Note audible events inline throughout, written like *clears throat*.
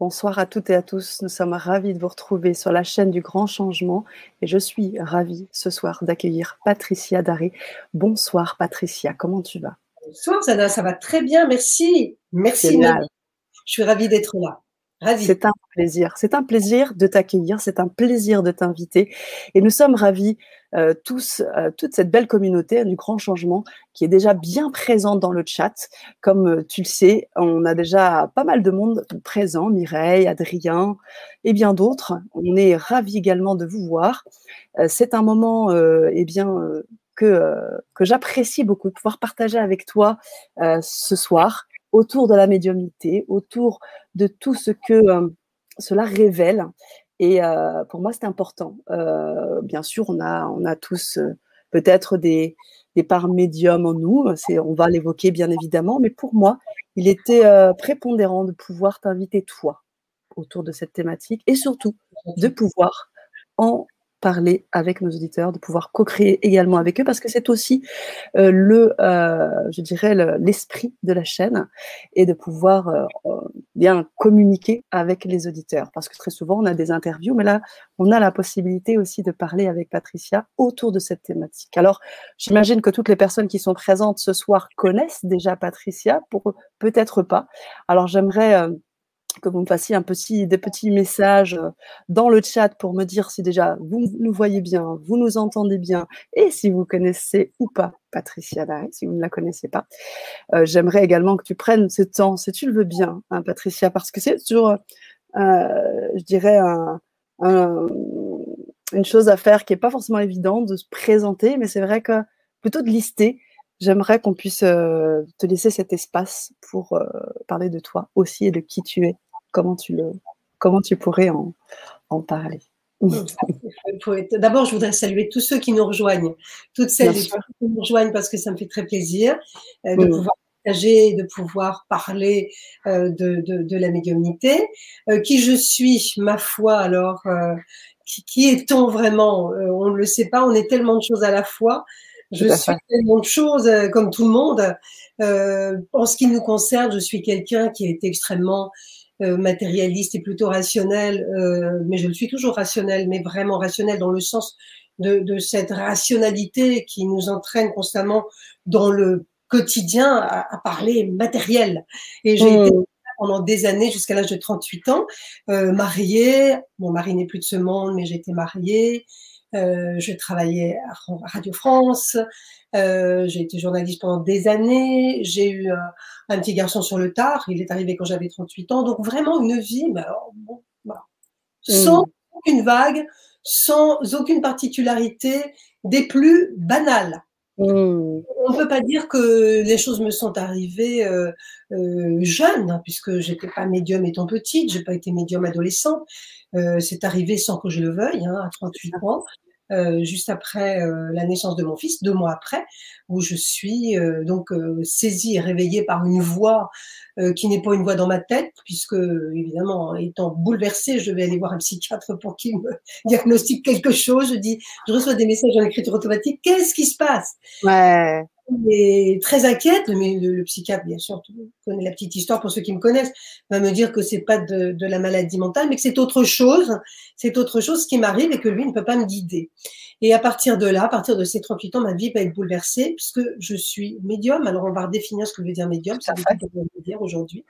Bonsoir à toutes et à tous. Nous sommes ravis de vous retrouver sur la chaîne du Grand Changement et je suis ravie ce soir d'accueillir Patricia Daré. Bonsoir Patricia, comment tu vas? Bonsoir Sana, ça va très bien, merci. Merci. Je suis ravie d'être là. C'est un plaisir. De t'accueillir. C'est un plaisir de t'inviter. Et nous sommes ravis euh, tous, euh, toute cette belle communauté du grand changement qui est déjà bien présente dans le chat. Comme euh, tu le sais, on a déjà pas mal de monde présent, Mireille, Adrien et bien d'autres. On est ravis également de vous voir. C'est un moment, eh bien, que, que j'apprécie beaucoup de pouvoir partager avec toi ce soir autour de la médiumnité, autour de tout ce que euh, cela révèle. Et euh, pour moi, c'est important. Euh, bien sûr, on a, on a tous peut-être des, des parts médiums en nous. On va l'évoquer bien évidemment. Mais pour moi, il était prépondérant de pouvoir t'inviter toi autour de cette thématique et surtout de pouvoir en parler avec nos auditeurs, de pouvoir co-créer également avec eux, parce que c'est aussi euh, le, euh, je dirais, l'esprit de la chaîne et de pouvoir euh, bien communiquer avec les auditeurs. Parce que très souvent, on a des interviews, mais là, on a la possibilité aussi de parler avec Patricia autour de cette thématique. Alors, j'imagine que toutes les personnes qui sont présentes ce soir connaissent déjà Patricia, pour peut-être pas. Alors, j'aimerais que vous me fassiez un petit, des petits messages euh, dans le chat pour me dire si déjà vous nous voyez bien, vous nous entendez bien et si vous connaissez ou pas Patricia si vous ne la connaissez pas. Euh, j'aimerais également que tu prennes ce temps, si tu le veux bien, hein, Patricia, parce que c'est toujours, euh, je dirais, une chose à faire qui n'est pas forcément évidente de se présenter, mais c'est vrai que plutôt de lister j'aimerais qu'on puisse euh, te laisser cet espace pour euh, parler de toi aussi et de qui tu es. Comment tu, le, comment tu pourrais en, parler *laughs* D'abord, je voudrais saluer tous ceux qui nous rejoignent, toutes celles qui nous rejoignent parce que ça me fait très plaisir euh, de pouvoir partager, de pouvoir parler de, la médiumnité. qui je suis, ma foi, alors, qui, qui est-on vraiment On ne le sait pas, on est tellement de choses à la fois. Je suis tellement de choses euh, comme tout le monde. Euh, en ce qui nous concerne, je suis quelqu'un qui est extrêmement euh, matérialiste et plutôt rationnel, euh, mais je le suis toujours rationnel, mais vraiment rationnel dans le sens de, de cette rationalité qui nous entraîne constamment dans le quotidien à, à parler matériel. Et j'ai été mmh. pendant des années, jusqu'à l'âge de 38 ans, euh, mariée. Mon mari n'est plus de ce monde, mais j'étais mariée. Euh, je travaillais à Radio France. Euh, j'ai été journaliste pendant des années. J'ai eu un, petit garçon sur le tard. Il est arrivé quand j'avais 38 ans. Donc vraiment une vie, mais alors, bon, voilà. sans mmh. aucune vague, sans aucune particularité, des plus banales. Mmh. On ne peut pas dire que les choses me sont arrivées euh, euh, jeunes, hein, puisque j'étais pas médium étant petite, j'ai pas été médium adolescent. Euh, c'est arrivé sans que je le veuille, hein, à 38 ans. Euh, juste après euh, la naissance de mon fils, deux mois après, où je suis euh, donc saisie et réveillée par une voix qui n'est pas une voix dans ma tête, puisque évidemment, étant bouleversée, je vais aller voir un psychiatre pour qu'il me *laughs* diagnostique quelque chose. Je dis, je reçois des messages en écriture automatique. Qu'est-ce qui se passe? Ouais est très inquiète, mais le, psychiatre, bien sûr, connaît la petite histoire pour ceux qui me connaissent, va me dire que c'est pas de, de, la maladie mentale, mais que c'est autre chose, c'est autre chose qui m'arrive et que lui ne peut pas me guider. Et à partir de là, à partir de ces 38 ans, ma vie va être bouleversée puisque je suis médium. Alors on va redéfinir ce que veut dire médium, ça veut dire aujourd'hui.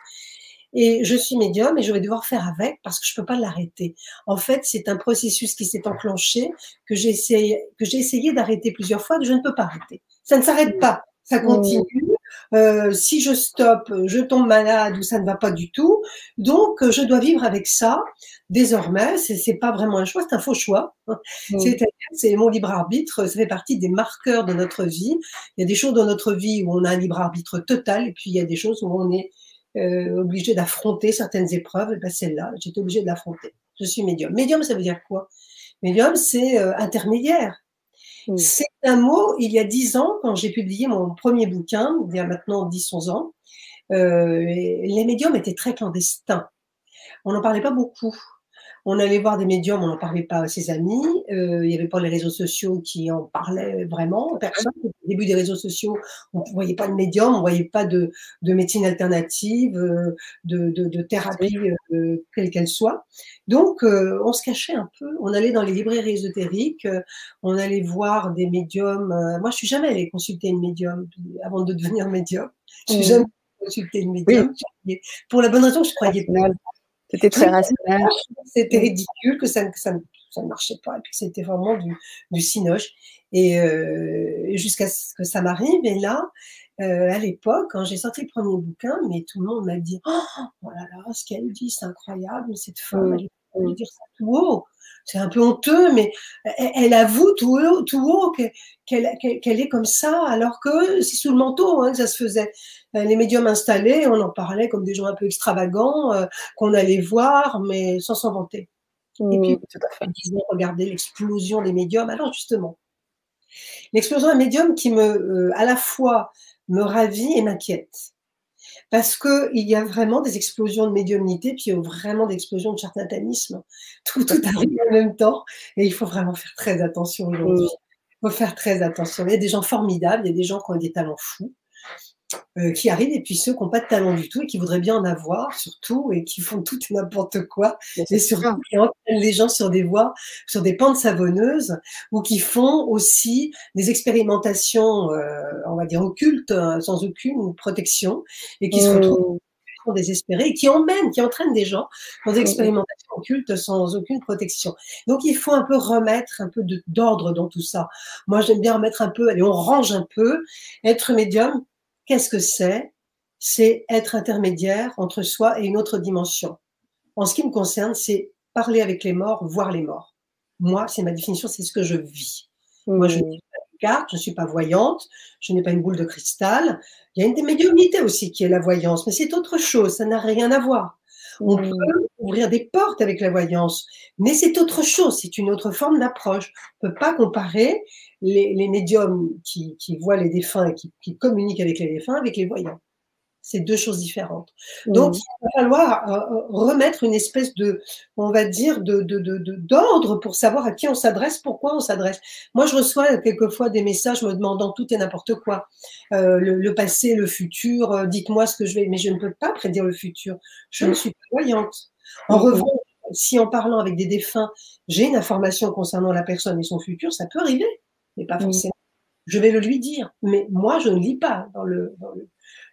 Et je suis médium et je vais devoir faire avec parce que je peux pas l'arrêter. En fait, c'est un processus qui s'est enclenché que j'ai essayé, que j'ai essayé d'arrêter plusieurs fois, que je ne peux pas arrêter. Ça ne s'arrête pas, ça continue. Euh, si je stoppe, je tombe malade ou ça ne va pas du tout. Donc, je dois vivre avec ça. Désormais, c'est, c'est pas vraiment un choix, c'est un faux choix. Mmh. *laughs* C'est, c'est mon libre arbitre. Ça fait partie des marqueurs de notre vie. Il y a des choses dans notre vie où on a un libre arbitre total, et puis il y a des choses où on est euh, obligé d'affronter certaines épreuves. Et ben celle-là, j'étais obligée de l'affronter. Je suis médium. Médium, ça veut dire quoi? Médium, c'est euh, intermédiaire. C'est un mot, il y a dix ans, quand j'ai publié mon premier bouquin, il y a maintenant 10-11 ans, euh, les médiums étaient très clandestins. On n'en parlait pas beaucoup. On allait voir des médiums, on n'en parlait pas à ses amis. Euh, il n'y avait pas les réseaux sociaux qui en parlaient vraiment. Personne. Au début des réseaux sociaux, on ne voyait pas de médium, on ne voyait pas de, de médecine alternative, euh, de, de, de thérapie, euh, quelle qu'elle soit. Donc, euh, on se cachait un peu. On allait dans les librairies ésotériques, euh, on allait voir des médiums. moi, je suis jamais allée consulter une médium avant de devenir médium. Je suis mmh. jamais consulté une médium. Pour la bonne raison je croyais pas c'était très rationnel. C'était ridicule, que ça, ça, ça, ne marchait pas, et puis c'était vraiment du, du cinoche. Et euh, jusqu'à ce que ça m'arrive, et là, euh, à l'époque, quand j'ai sorti le premier bouquin, mais tout le monde m'a dit Oh, oh là là, ce qu'elle dit, c'est incroyable, cette femme, elle peut dire ça tout haut c'est un peu honteux, mais elle, avoue tout haut, tout haut qu'elle est comme ça, alors que c'est sous le manteau hein, que ça se faisait. Euh, les médiums installés, on en parlait comme des gens un peu extravagants, euh, qu'on allait voir, mais sans s'en vanter. Et puis, fait. regardez l'explosion des médiums. Alors justement, l'explosion des médiums qui me, euh, à la fois, me ravit et m'inquiète parce qu'il y a vraiment des explosions de médiumnité, puis il y a vraiment des explosions de charlatanisme. Tout, tout arrive en même temps, et il faut vraiment faire très attention aujourd'hui. Il faut faire très attention. Il y a des gens formidables, il y a des gens qui ont des talents fous, euh, qui arrivent, et puis ceux qui n'ont pas de talent du tout et qui voudraient bien en avoir, surtout, et qui font tout et n'importe quoi, et surtout qui entraînent les gens sur des voies, sur des pentes savonneuses, ou qui font aussi des expérimentations, euh, on va dire, occultes, hein, sans aucune protection, et qui se mmh. retrouvent désespérés et qui emmènent, qui entraînent des gens dans des mmh. expérimentations occultes sans aucune protection. Donc il faut un peu remettre un peu d'ordre dans tout ça. Moi j'aime bien remettre un peu, allez on range un peu, être médium, Qu'est-ce que c'est? C'est être intermédiaire entre soi et une autre dimension. En ce qui me concerne, c'est parler avec les morts, voir les morts. Moi, c'est ma définition, c'est ce que je vis. Moi, je mmh. n'ai pas de carte, je ne suis pas voyante, je n'ai pas une boule de cristal. Il y a une des médiumnités aussi qui est la voyance, mais c'est autre chose, ça n'a rien à voir. On peut ouvrir des portes avec la voyance, mais c'est autre chose, c'est une autre forme d'approche. On ne peut pas comparer les, médiums qui, voient les défunts et qui, communiquent avec les défunts avec les voyants. C'est deux choses différentes. Mmh. Donc, il va falloir euh, euh, remettre une espèce de, on va dire, de, d'ordre pour savoir à qui on s'adresse, pourquoi on s'adresse. Moi, je reçois quelquefois des messages me demandant tout et n'importe quoi. Euh, le, passé, le futur, dites-moi ce que je vais. Mais je ne peux pas prédire le futur. Je ne suis pas voyante. En mmh. revanche, si en parlant avec des défunts, j'ai une information concernant la personne et son futur, ça peut arriver mais pas forcément. Je vais le lui dire, mais moi, je ne lis pas dans, le, dans,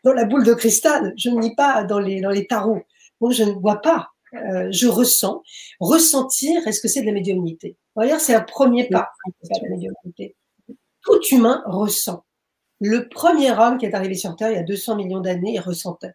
la boule de cristal, je ne lis pas dans les, dans les tarots. Donc, je ne vois pas, euh, je ressens. Ressentir, est-ce que c'est de la médiumnité? D'ailleurs, c'est un premier pas de la médiumnité. Tout humain ressent. Le premier homme qui est arrivé sur Terre il y a 200 millions d'années, il ressentait.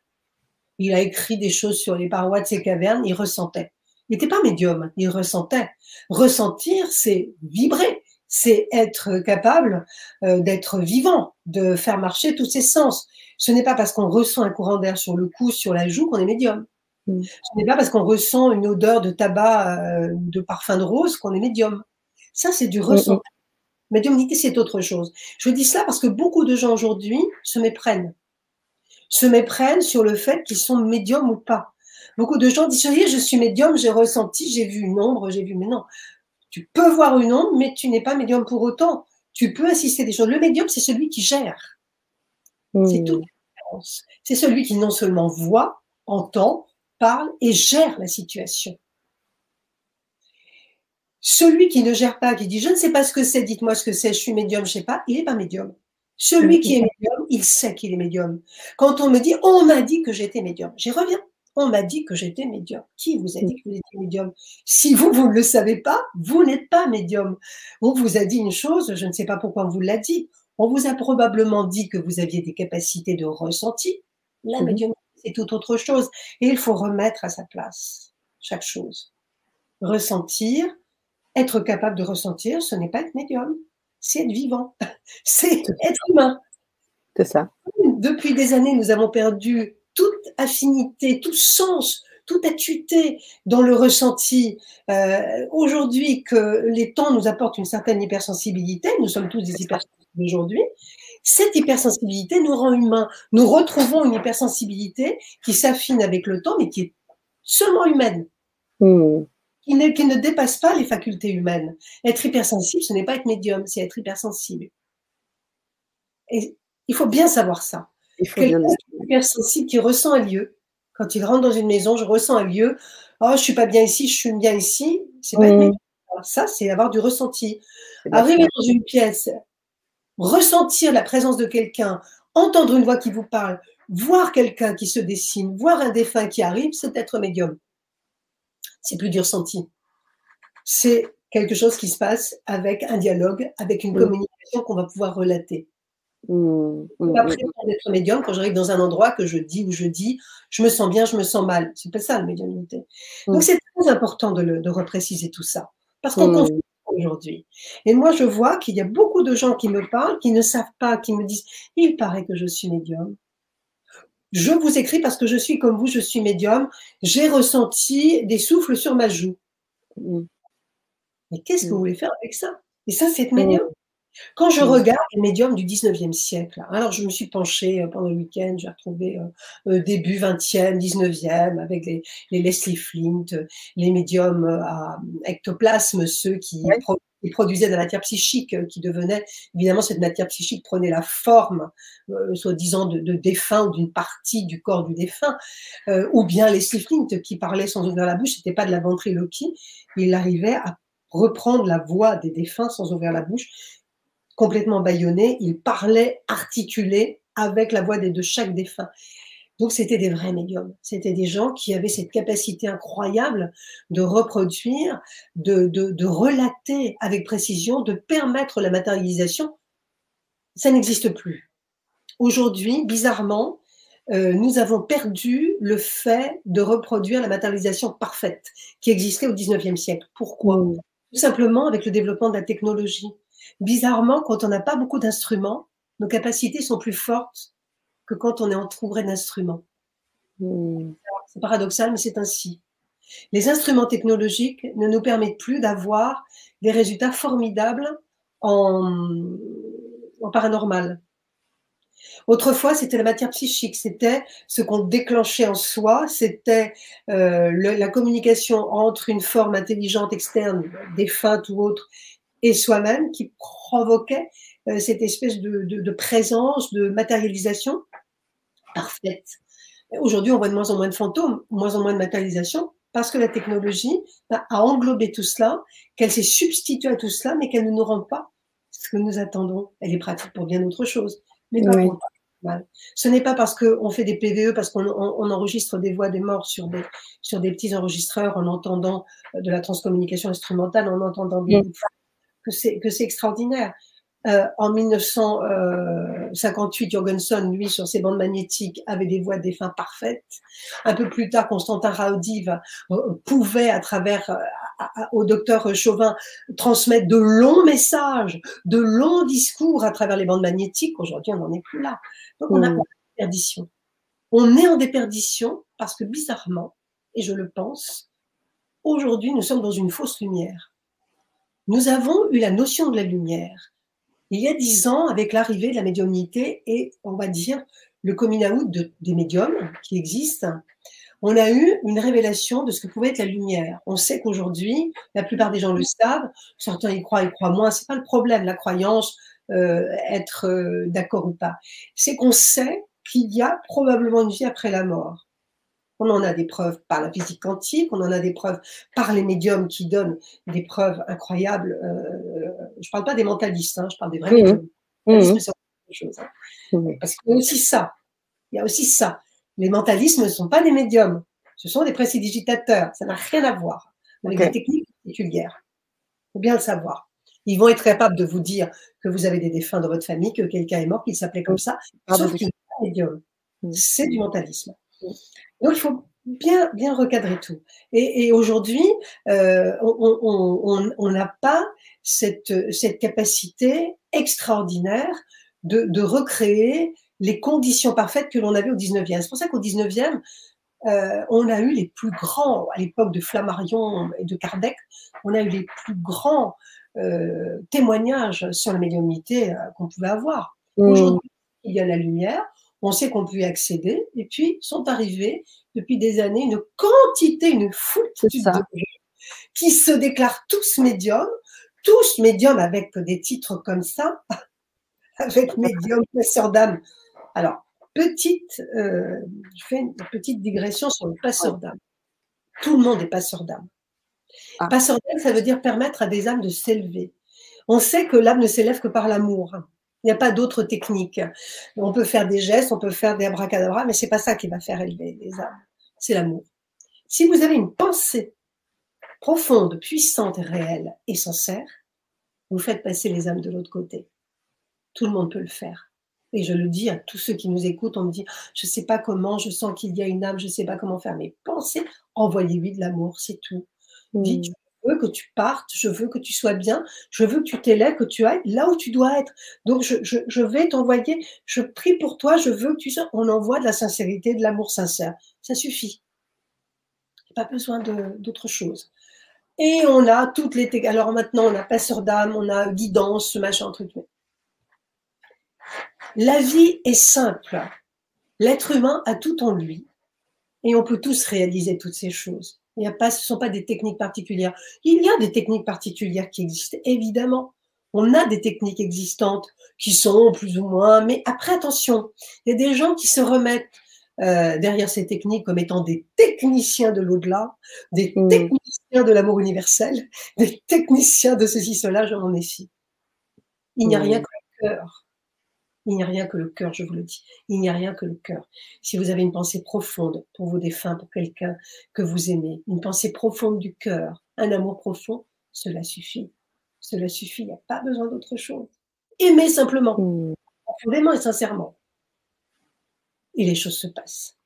Il a écrit des choses sur les parois de ses cavernes, il ressentait. Il n'était pas médium, il ressentait. Ressentir, c'est vibrer c'est être capable euh, d'être vivant, de faire marcher tous ses sens. Ce n'est pas parce qu'on ressent un courant d'air sur le cou, sur la joue qu'on est médium. Mm. Ce n'est pas parce qu'on ressent une odeur de tabac, euh, de parfum de rose qu'on est médium. Ça, c'est du mm, ressenti. Mm. Médiumnité, c'est autre chose. Je dis cela parce que beaucoup de gens aujourd'hui se méprennent. Se méprennent sur le fait qu'ils sont médiums ou pas. Beaucoup de gens disent, je suis médium, j'ai ressenti, j'ai vu une ombre, j'ai vu, mais non, tu peux voir une onde, mais tu n'es pas médium pour autant. Tu peux assister des choses. Le médium, c'est celui qui gère. C'est hmm. toute différence. C'est celui qui non seulement voit, entend, parle et gère la situation. Celui qui ne gère pas, qui dit je ne sais pas ce que c'est, dites-moi ce que c'est, je suis médium, je ne sais pas, il n'est pas médium. Celui qui est médium, il sait qu'il est médium. Quand on me dit on m'a dit que j'étais médium, j'y reviens on m'a dit que j'étais médium. Qui vous a dit que vous étiez médium? Si vous, vous ne le savez pas, vous n'êtes pas médium. On vous a dit une chose, je ne sais pas pourquoi on vous l'a dit. On vous a probablement dit que vous aviez des capacités de ressenti. La mhm. médium, c'est tout autre chose. Et il faut remettre à sa place chaque chose. Ressentir, être capable de ressentir, ce n'est pas être médium, c'est être vivant, *laughs* c'est être humain. C'est ça. Depuis des années, nous avons perdu toute affinité, tout sens, toute acuité dans le ressenti. Euh, aujourd'hui, que les temps nous apportent une certaine hypersensibilité, nous sommes tous des hypersensibles aujourd'hui, cette hypersensibilité nous rend humains. Nous retrouvons une hypersensibilité qui s'affine avec le temps, mais qui est seulement humaine. Hmm. qui ne, qui ne dépasse pas les facultés humaines. Être hypersensible, ce n'est pas être médium, c'est être hypersensible. Et il faut bien savoir ça. Il faut bien hypersensible qui ressent un lieu. Quand il rentre dans une maison, je ressens un lieu. Oh, je suis pas bien ici, je suis bien ici. C'est pas mmh. Ça, c'est avoir du ressenti. Arriver dans une pièce, ressentir la présence de quelqu'un, entendre une voix qui vous parle, voir quelqu'un qui se dessine, voir un défunt qui arrive, c'est être médium. C'est plus du ressenti. C'est quelque chose qui se passe avec un dialogue, avec une communication qu'on va pouvoir relater. Mmh, mmh, pas d'être médium quand j'arrive dans un endroit que je dis ou je dis, je me sens bien, je me sens mal. C'est pas ça le médiumnité. Donc c'est très important de, le, de repréciser tout ça parce qu'on confond aujourd'hui. Et moi je vois qu'il y a beaucoup de gens qui me parlent, qui ne savent pas, qui me disent, il paraît que je suis médium. Je vous écris parce que je suis comme vous, je suis médium. J'ai ressenti des souffles sur ma joue. Mais qu'est-ce que vous voulez faire avec ça? Et ça, c'est être médium? Quand je regarde les médiums du 19e siècle, alors je me suis penchée euh, pendant le week-end, j'ai retrouvé euh, euh, début 20e, 19e, avec les, Leslie Flint, les médiums à ectoplasme, ceux qui, produisaient de la matière psychique, qui devenait, évidemment, cette matière psychique prenait la forme, soi-disant, de, de défunt ou d'une partie du corps du défunt, ou bien Leslie Flint, qui parlait sans ouvrir la bouche, c'était pas de la ventriloquie, il arrivait à reprendre la voix des défunts sans ouvrir la bouche complètement bâillonné, il parlait articulé avec la voix de chaque défunt. Donc c'était des vrais médiums, c'était des gens qui avaient cette capacité incroyable de reproduire, de, de, relater avec précision, de permettre la matérialisation. Ça n'existe plus. Aujourd'hui, bizarrement, euh, nous avons perdu le fait de reproduire la matérialisation parfaite qui existait au 19e siècle. Pourquoi? Mmh. Tout simplement avec le développement de la technologie bizarrement, quand on n'a pas beaucoup d'instruments, nos capacités sont plus fortes que quand on est entouré d'instruments. Hmm. C'est paradoxal, mais c'est ainsi. Les instruments technologiques ne nous permettent plus d'avoir des résultats formidables en, paranormal. Autrefois, c'était la matière psychique, c'était ce qu'on déclenchait en soi, c'était euh, la communication entre une forme intelligente externe, défunte ou autre, et soi-même qui provoquait euh, cette espèce de, présence, de matérialisation parfaite. Aujourd'hui, on voit de moins en moins de fantômes, de moins en moins de matérialisation, parce que la technologie a englobé tout cela, qu'elle s'est substituée à tout cela, mais qu'elle ne nous rend pas ce que nous attendons. Elle est pratique pour bien autre chose, mais pas pour mal. Ce n'est pas parce qu'on fait des PVE, parce qu'on enregistre des voix des morts sur des, sur des petits enregistreurs en entendant de la transcommunication instrumentale, en entendant des, c'est que c'est extraordinaire. Euh, en 1958, Jorgensen, lui, sur ses bandes magnétiques, avait des voix de défunts parfaites. Un peu plus tard, Constantin Raudive euh, pouvait, à travers euh, au docteur Chauvin, transmettre de longs messages, de longs discours à travers les bandes magnétiques. Aujourd'hui, on n'en est plus là. Donc, on a mmh. une déperdition. On est en déperdition parce que bizarrement, et je le pense, aujourd'hui, nous sommes dans une fausse lumière nous avons eu la notion de la lumière il y a dix ans avec l'arrivée de la médiumnité et, on va dire, le coming des médiums qui existent. On a eu une révélation de ce que pouvait être la lumière. On sait qu'aujourd'hui, la plupart des gens le savent, certains y croient, y croient moins. C'est pas le problème, la croyance, euh, être euh, d'accord ou pas. C'est qu'on sait qu'il y a probablement une vie après la mort. On en a des preuves par la physique quantique, on en a des preuves par les médiums qui donnent des preuves incroyables. Euh, je ne parle pas des mentalistes, hein, je parle des vrais mmh. médiums. Mmh. Hein. Mmh. Parce qu'il y a aussi ça. Il y a aussi ça. Les mentalistes ne sont pas des médiums. Ce sont des précidigitateurs. Ça n'a rien à voir avec okay. la technique vulgaire. Il faut bien le savoir. Ils vont être capables de vous dire que vous avez des défunts dans votre famille, que quelqu'un est mort, qu'il s'appelait comme ça, sauf qu'il n'est pas médium. C'est du mentalisme. Donc, il faut bien, bien recadrer tout. Et, aujourd'hui, euh, on n'a pas cette, cette capacité extraordinaire de, de, recréer les conditions parfaites que l'on avait au 19e. C'est pour ça qu'au 19e, euh, on a eu les plus grands, à l'époque de Flammarion et de Kardec, on a eu les plus grands euh, témoignages sur la médiumnité qu'on pouvait avoir. Mmh. Aujourd'hui, il y a la lumière, on sait qu'on peut y accéder, et puis sont arrivés depuis des années une quantité, une foule qui se déclarent tous médiums, tous médiums avec des titres comme ça, *laughs* avec médium, passeur d'âme. Alors, petite, euh, je fais une petite digression sur le passeur d'âme. Tout le monde est passeur d'âme. Ah. Passeur d'âme, ça veut dire permettre à des âmes de s'élever. On sait que l'âme ne s'élève que par l'amour. Il n'y a pas d'autre technique. On peut faire des gestes, on peut faire des abracadabras, mais c'est pas ça qui va faire élever les âmes. C'est l'amour. Si vous avez une pensée profonde, puissante, réelle et sincère, vous faites passer les âmes de l'autre côté. Tout le monde peut le faire. Et je le dis à tous ceux qui nous écoutent, on me dit, je ne sais pas comment, je sens qu'il y a une âme, je ne sais pas comment faire. Mais pensez, envoyez-lui de l'amour, c'est tout. Dites, je veux que tu partes, je veux que tu sois bien, je veux que tu t'élèves, que tu ailles là où tu dois être. Donc, je, vais t'envoyer, je prie pour toi, je veux que tu sois. On envoie de la sincérité, de l'amour sincère. Ça suffit. Pas besoin d'autre chose. Et on a toutes les. Alors maintenant, on a passeur d'âme, on a guidance, ce machin, truc. La vie est simple. L'être humain a tout en lui. Et on peut tous réaliser toutes ces choses. Il n'y a pas, ce ne sont pas des techniques particulières. Il y a des techniques particulières qui existent, évidemment. On a des techniques existantes qui sont plus ou moins, mais après, attention, il y a des gens qui se remettent euh, derrière ces techniques comme étant des techniciens de l'au-delà, des mmh. techniciens de l'amour universel, des techniciens de ceci, cela, j'en ai ici. Il n'y a rien mmh. que le cœur. Il n'y a rien que le cœur, je vous le dis. Il n'y a rien que le cœur. Si vous avez une pensée profonde pour vos défunts, pour quelqu'un que vous aimez, une pensée profonde du cœur, un amour profond, cela suffit. Cela suffit. Il n'y a pas besoin d'autre chose. Aimez simplement, mmh. profondément et sincèrement. Et les choses se passent.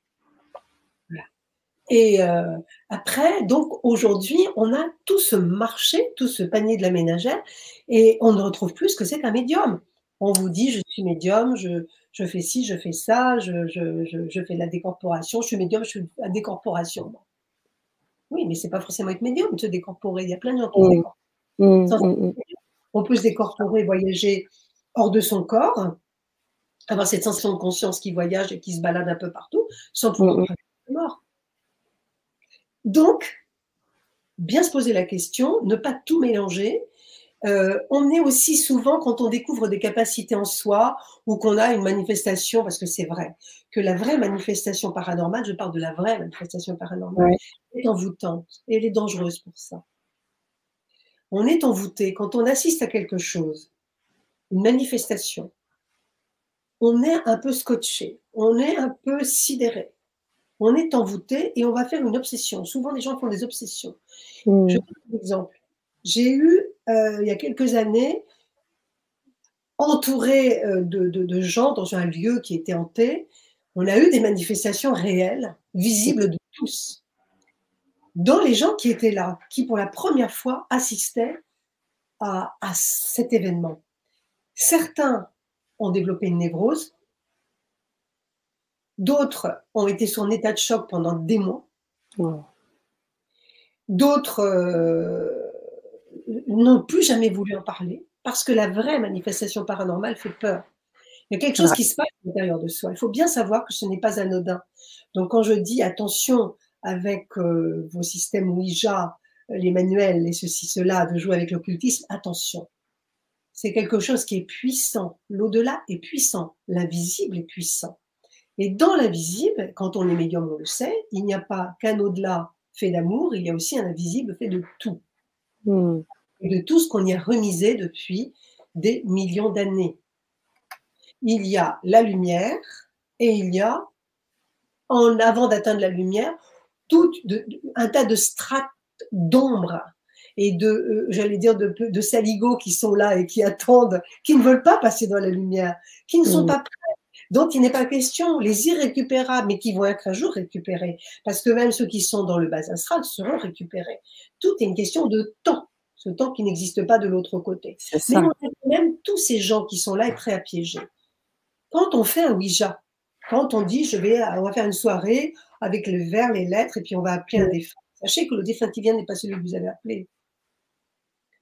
Et euh, après, donc aujourd'hui, on a tout ce marché, tout ce panier de la ménagère, et on ne retrouve plus ce que c'est qu'un médium on vous dit je suis médium, je, je fais ci, je fais ça, je, je, je, fais de la décorporation, je suis médium, je fais la décorporation. Oui, mais c'est pas forcément être médium de se décorporer. Il y a plein de gens qui mmh. Mmh, mmh, On peut se décorporer, voyager hors de son corps, avoir cette sensation de conscience qui voyage et qui se balade un peu partout, sans pouvoir être mort. Donc, bien se poser la question, ne pas tout mélanger euh, on est aussi souvent, quand on découvre des capacités en soi ou qu'on a une manifestation, parce que c'est vrai, que la vraie manifestation paranormale, je parle de la vraie manifestation paranormale, est envoûtante et elle est dangereuse pour ça. On est envoûté quand on assiste à quelque chose, une manifestation. On est un peu scotché, on est un peu sidéré, on est envoûté et on va faire une obsession. Souvent, les gens font des obsessions. Mmh. Je donne un exemple. J'ai eu, il y a quelques années, entouré euh, de, gens dans un lieu qui était hanté, on a eu des manifestations réelles, visibles de tous, dans les gens qui étaient là, qui pour la première fois assistaient à, cet événement. Certains ont développé une névrose, d'autres ont été sur un état de choc pendant des mois, d'autres euh, n'ont plus jamais voulu en parler parce que la vraie manifestation paranormale fait peur. Il y a quelque chose qui se passe à l'intérieur de soi. Il faut bien savoir que ce n'est pas anodin. Donc quand je dis attention avec euh, vos systèmes Ouija, les manuels et ceci, cela, de jouer avec l'occultisme, attention. C'est quelque chose qui est puissant. L'au-delà est puissant. L'invisible est puissant. Et dans l'invisible, quand on est médium, on le sait, il n'y a pas qu'un au-delà fait d'amour, il y a aussi un invisible fait de tout. Hmm de tout ce qu'on y a remisé depuis des millions d'années. Il y a la lumière et il y a, en avant d'atteindre la lumière, tout un tas de strates d'ombre et de, euh, j'allais dire, de, de saligots qui sont là et qui attendent, qui ne veulent pas passer dans la lumière, qui ne sont mm. pas prêts, dont il n'est pas question, les irrécupérables, mais qui vont être un jour récupérés, parce que même ceux qui sont dans le bas astral seront récupérés. Tout est une question de temps ce temps qui n'existe pas de l'autre côté. Mais on a même tous ces gens qui sont là et prêts à piéger. Quand on fait un Ouija, quand on dit je vais, on va faire une soirée avec le verre, les lettres, et puis on va appeler un défunt. Sachez que le défunt qui vient n'est pas celui que vous avez appelé.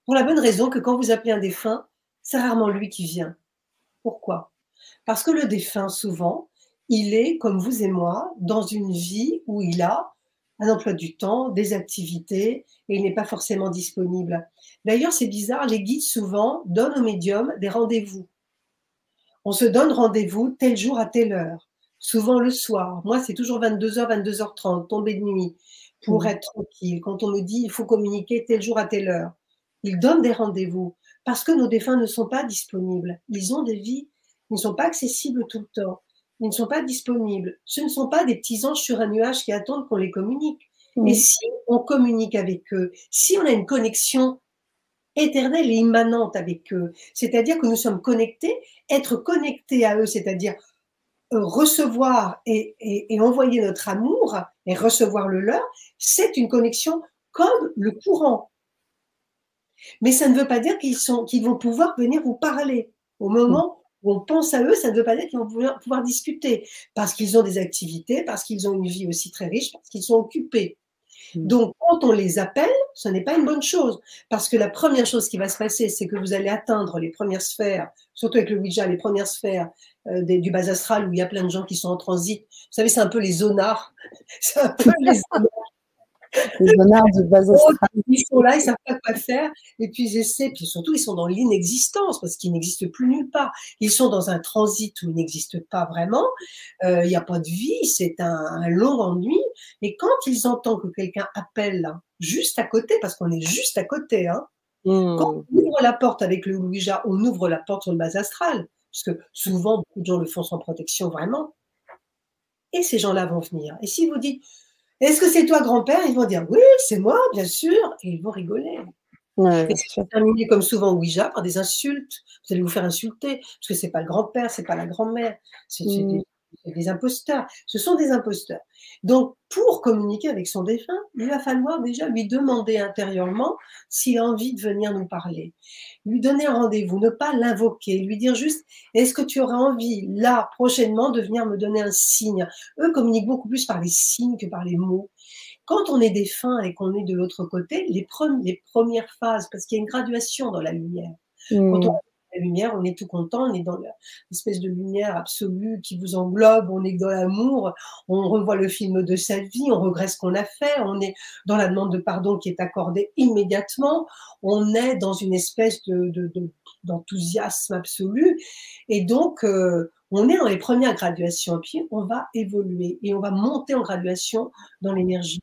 Pour la bonne raison que quand vous appelez un défunt, c'est rarement lui qui vient. Pourquoi? Parce que le défunt, souvent, il est, comme vous et moi, dans une vie où il a un emploi du temps, des activités, et il n'est pas forcément disponible. D'ailleurs, c'est bizarre, les guides souvent donnent aux médiums des rendez-vous. On se donne rendez-vous tel jour à telle heure, souvent le soir. Moi, c'est toujours 22h, 22h30, tombée de nuit, pour mmh. être tranquille. Quand on me dit il faut communiquer tel jour à telle heure, ils donnent des rendez-vous parce que nos défunts ne sont pas disponibles. Ils ont des vies, ils ne sont pas accessibles tout le temps ils ne sont pas disponibles. Ce ne sont pas des petits anges sur un nuage qui attendent qu'on les communique. Mais si on communique avec eux, si on a une connexion éternelle et immanente avec eux, c'est-à-dire que nous sommes connectés, être connectés à eux, c'est-à-dire euh, recevoir et, envoyer notre amour et recevoir le leur, c'est une connexion comme le courant. Mais ça ne veut pas dire qu'ils qu'ils vont pouvoir venir vous parler au moment on pense à eux, ça ne veut pas dire qu'ils vont pouvoir, discuter, parce qu'ils ont des activités, parce qu'ils ont une vie aussi très riche, parce qu'ils sont occupés. Mm. Donc, quand on les appelle, ce n'est pas une bonne chose, parce que la première chose qui va se passer, c'est que vous allez atteindre les premières sphères, surtout avec le Ouija, les premières sphères euh, du bas astral où il y a plein de gens qui sont en transit. Vous savez, c'est un peu les zonards. *laughs* C'est un peu les *laughs* zonards les de Ils sont là, ils savent pas quoi faire, et puis ils essaient, puis surtout ils sont dans l'inexistence parce qu'ils n'existent plus nulle part. Ils sont dans un transit où ils n'existent pas vraiment. Euh, il n'y a pas de vie, c'est un, long ennui. Et quand ils entendent que quelqu'un appelle juste à côté, parce qu'on est juste à côté, hein, hmm. quand on ouvre la porte avec le Ouija, on ouvre la porte sur le bas astral, parce que souvent beaucoup de gens le font sans protection vraiment. Et ces gens-là vont venir. Et si vous dites est-ce que c'est toi, grand-père? Ils vont dire oui, c'est moi, bien sûr, et ils vont rigoler. Ouais, c'est terminé comme souvent Ouija par des insultes? Vous allez vous faire insulter parce que c'est pas le grand-père, c'est pas la grand-mère, c'est mm. des imposteurs. Ce sont des imposteurs. Donc, pour communiquer avec son défunt, il va falloir déjà lui demander intérieurement s'il a envie de venir nous parler. Lui donner un rendez-vous, ne pas l'invoquer, lui dire juste est-ce que tu auras envie, là, prochainement, de venir me donner un signe? Eux communiquent beaucoup plus par les signes que par les mots. Quand on est défunt et qu'on est de l'autre côté, les, premières phases, parce qu'il y a une graduation dans la lumière. Quand on lumière, on est tout content, on est dans l'espèce de lumière absolue qui vous englobe, on est dans l'amour, on revoit le film de sa vie, on regrette ce qu'on a fait, on est dans la demande de pardon qui est accordée immédiatement, on est dans une espèce de, d'enthousiasme absolu, et donc euh, on est dans les premières graduations, puis on va évoluer et on va monter en graduation dans l'énergie.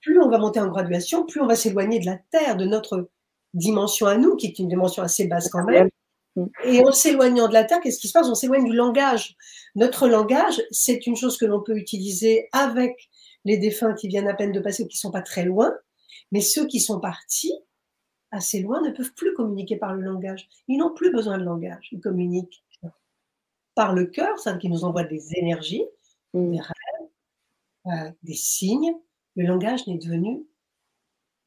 Plus on va monter en graduation, plus on va s'éloigner de la Terre, de notre dimension à nous, qui est une dimension assez basse quand même. Et en s'éloignant de la Terre, qu'est-ce qui se passe? On s'éloigne du langage. Notre langage, c'est une chose que l'on peut utiliser avec les défunts qui viennent à peine de passer ou qui ne sont pas très loin, mais ceux qui sont partis assez loin ne peuvent plus communiquer par le langage. Ils n'ont plus besoin de langage, ils communiquent par le cœur, ça qui nous envoie des énergies, mm. des rêves, euh, des signes. Le langage n'est devenu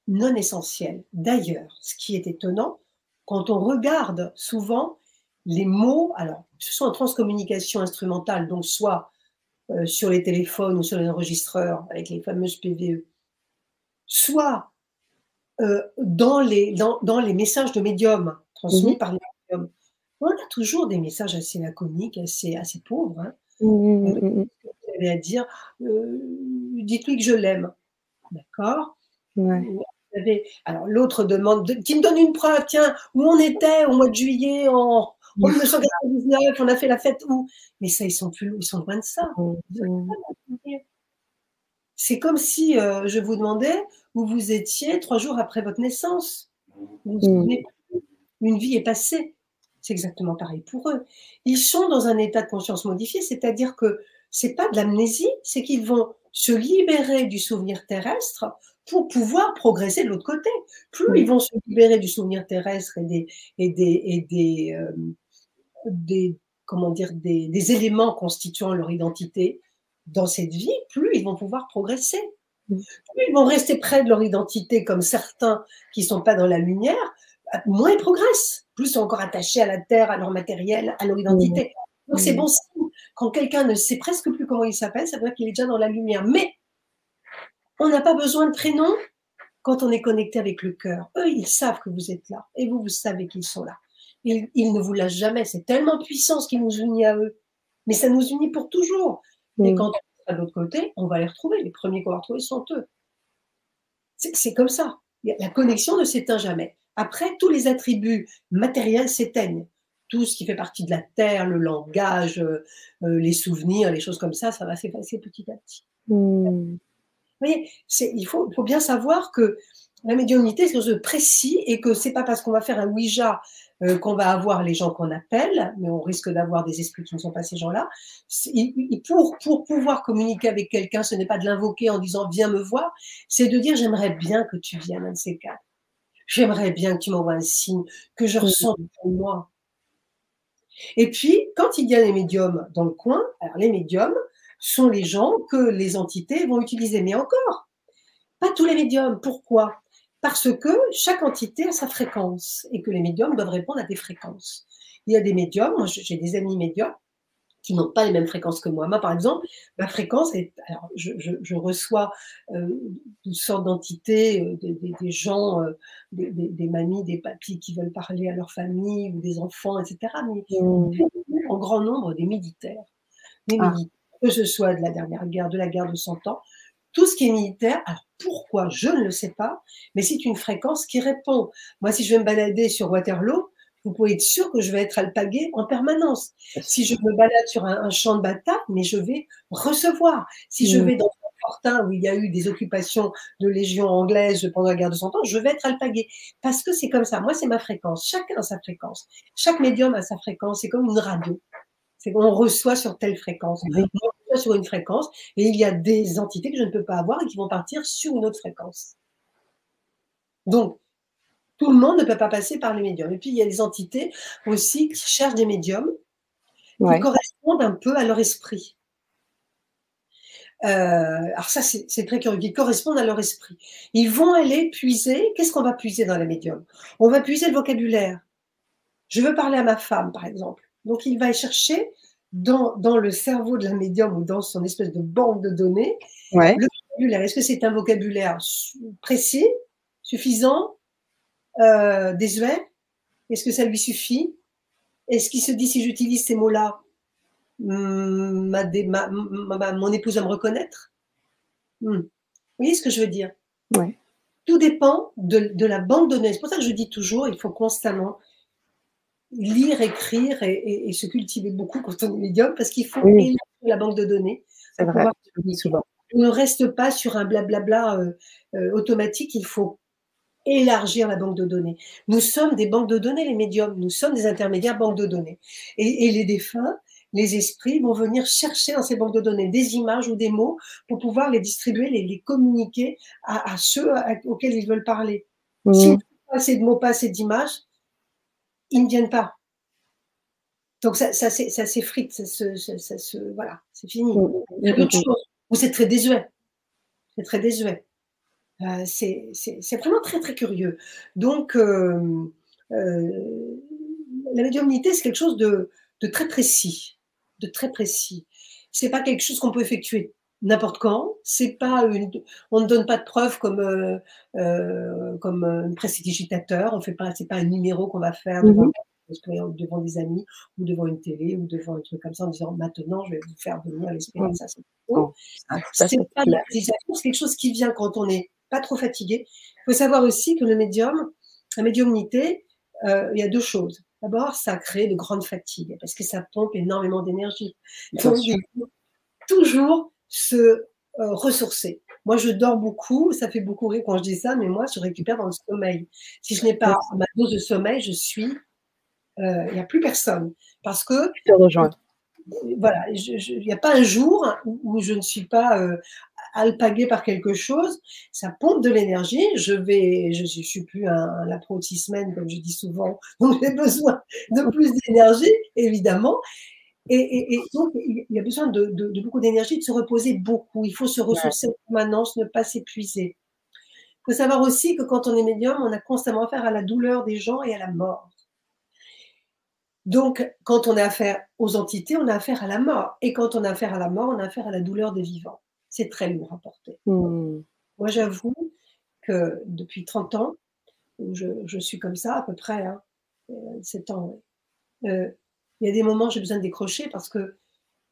non essentiel. D'ailleurs, ce qui est étonnant, quand on regarde souvent les mots, alors ce sont en transcommunication instrumentale, donc soit euh, sur les téléphones ou sur les enregistreurs avec les fameuses PVE, soit euh, dans, les, dans, les messages de médium transmis mhm. par les médiums, on a toujours des messages assez laconiques, assez, assez pauvres. Hein. Mmh, euh, vous avez à dire, dites-lui que je l'aime. D'accord? Alors l'autre demande, qui me donne une preuve, tiens, où on était au mois de juillet en, 1999, on a fait la fête où? Mais ça, ils sont plus, ils sont loin de ça. C'est comme si euh, je vous demandais où vous étiez trois jours après votre naissance. Une vie est passée. C'est exactement pareil pour eux. Ils sont dans un état de conscience modifié, c'est-à-dire que c'est pas de l'amnésie, c'est qu'ils vont se libérer du souvenir terrestre pour pouvoir progresser de l'autre côté. Plus ils vont se libérer du souvenir terrestre et des, et des, et des, euh, des comment dire, des, des, éléments constituant leur identité dans cette vie, plus ils vont pouvoir progresser. Plus ils vont rester près de leur identité, comme certains qui ne sont pas dans la lumière, moins ils progressent. Plus ils sont encore attachés à la terre, à leur matériel, à leur identité. Donc c'est bon signe. Quand quelqu'un ne sait presque plus comment il s'appelle, ça veut dire qu'il est déjà dans la lumière. Mais on n'a pas besoin de prénom quand on est connecté avec le cœur. Eux, ils savent que vous êtes là et vous, vous savez qu'ils sont là. Ils, ne vous lâchent jamais. C'est tellement puissant ce qui nous unit à eux. Mais ça nous unit pour toujours. Et quand de l'autre côté, on va les retrouver. Les premiers qu'on va retrouver sont eux. C'est comme ça. La connexion ne s'éteint jamais. Après, tous les attributs matériels s'éteignent. Tout ce qui fait partie de la terre, le langage, euh, euh, les souvenirs, les choses comme ça, ça va s'effacer petit à petit. Hmm. Vous voyez, il faut, faut, bien savoir que la médiumnité, c'est quelque chose de précis et que c'est pas parce qu'on va faire un Ouija euh, qu'on va avoir les gens qu'on appelle, mais on risque d'avoir des esprits qui ne sont pas ces gens-là. Pour, pour pouvoir communiquer avec quelqu'un, ce n'est pas de l'invoquer en disant viens me voir, c'est de dire j'aimerais bien que tu viennes, un de ces cas. J'aimerais bien que tu m'envoies un signe, que je ressens pour moi. Et puis, quand il y a les médiums dans le coin, alors les médiums sont les gens que les entités vont utiliser. Mais encore, pas tous les médiums. Pourquoi? Parce que chaque entité a sa fréquence et que les médiums doivent répondre à des fréquences. Il y a des médiums, moi j'ai des amis médiums qui n'ont pas les mêmes fréquences que moi. Moi, par exemple, ma fréquence est. Alors, je, reçois euh, toutes sortes d'entités, euh, des, gens, euh, des, mamies, des papis qui veulent parler à leur famille ou des enfants, etc. Mais mmh. en grand nombre des militaires. Des ah. militaires, que ce soit de la dernière guerre, de la guerre de 100 ans, tout ce qui est militaire, alors pourquoi? Je ne le sais pas, mais c'est une fréquence qui répond. Moi, si je vais me balader sur Waterloo, vous pouvez être sûr que je vais être alpagué en permanence. Si je me balade sur un, champ de bataille, mais je vais recevoir. Si je mm. vais dans un fortin où il y a eu des occupations de légions anglaises pendant la guerre de Cent Ans, je vais être alpagué. Parce que c'est comme ça. Moi, c'est ma fréquence. Chacun a sa fréquence. Chaque médium a sa fréquence. C'est comme une radio. C'est qu'on reçoit sur telle fréquence. On reçoit sur une fréquence et il y a des entités que je ne peux pas avoir et qui vont partir sur une autre fréquence. Donc, tout le monde ne peut pas passer par les médiums. Et puis, il y a des entités aussi qui cherchent des médiums qui correspondent un peu à leur esprit. Euh, alors ça, c'est très curieux, qui correspondent à leur esprit. Ils vont aller puiser, qu'est-ce qu'on va puiser dans les médiums? On va puiser le vocabulaire. Je veux parler à ma femme, par exemple. Donc, il va chercher dans, le cerveau de la médium ou dans son espèce de banque de données le vocabulaire. Est-ce que c'est un vocabulaire précis, suffisant, euh, désuet? Est-ce que ça lui suffit? Est-ce qu'il se dit si j'utilise ces mots-là, hmm, mon épouse va me reconnaître? Hmm. Vous voyez ce que je veux dire? Tout dépend de, de la banque de données. C'est pour ça que je dis toujours, il faut constamment lire, écrire et, se cultiver beaucoup quand on est médium parce qu'il faut oui. la banque de données. C'est vrai, souvent. On ne reste pas sur un blablabla euh, euh, automatique, il faut élargir la banque de données. Nous sommes des banques de données, les médiums, nous sommes des intermédiaires banques de données. Et, les défunts, les esprits vont venir chercher dans ces banques de données des images ou des mots pour pouvoir les distribuer, les, communiquer à, ceux auxquels ils veulent parler. Mmh. Si pas assez de mots, pas assez d'images, ils ne viennent pas. Donc ça, ça, ça s'effrite, ça, se, voilà, c'est fini. Il y a d'autres choses où c'est très désuet. C'est très désuet. Euh, c'est vraiment très très curieux. Donc euh, euh, la médiumnité, c'est quelque chose de, de, très précis, de très précis. C'est pas quelque chose qu'on peut effectuer n'importe quand. C'est pas une, on ne donne pas de preuves comme euh, euh, comme un prestidigitateur. On fait pas, c'est pas un numéro qu'on va faire devant, mhm. devant, des amis ou devant une télé ou devant un truc comme ça en disant maintenant je vais vous faire venir l'espérance. Ça, c'est pas la c'est quelque chose qui vient quand on n'est pas trop fatigué. Il faut savoir aussi que le médium, la médiumnité, euh, il y a deux choses. D'abord, ça crée de grandes fatigues parce que ça pompe énormément d'énergie. Toujours se euh, ressourcer. Moi, je dors beaucoup, ça fait beaucoup rire quand je dis ça, mais moi, je récupère dans le sommeil. Si je n'ai pas ma dose de sommeil, je suis, euh, il n'y a plus personne. Parce que. Je te rejoins. Voilà, il n'y a pas un jour où, je ne suis pas euh, alpaguée par quelque chose. Ça pompe de l'énergie. Je vais, je ne suis plus un, la semaine, comme je dis souvent, *laughs* donc j'ai besoin de plus d'énergie, évidemment. Et, donc, il y a besoin de, beaucoup d'énergie, de se reposer beaucoup. Il faut se ressourcer en permanence, ne pas s'épuiser. Il faut savoir aussi que quand on est médium, on a constamment affaire à la douleur des gens et à la mort. Donc, quand on a affaire aux entités, on a affaire à la mort. Et quand on a affaire à la mort, on a affaire à la douleur des vivants. C'est très lourd à porter. Hmm. Moi, j'avoue que depuis 30 ans, je, suis comme ça à peu près, hein, 7 euh, ans, euh, il y a des moments où j'ai besoin de décrocher parce que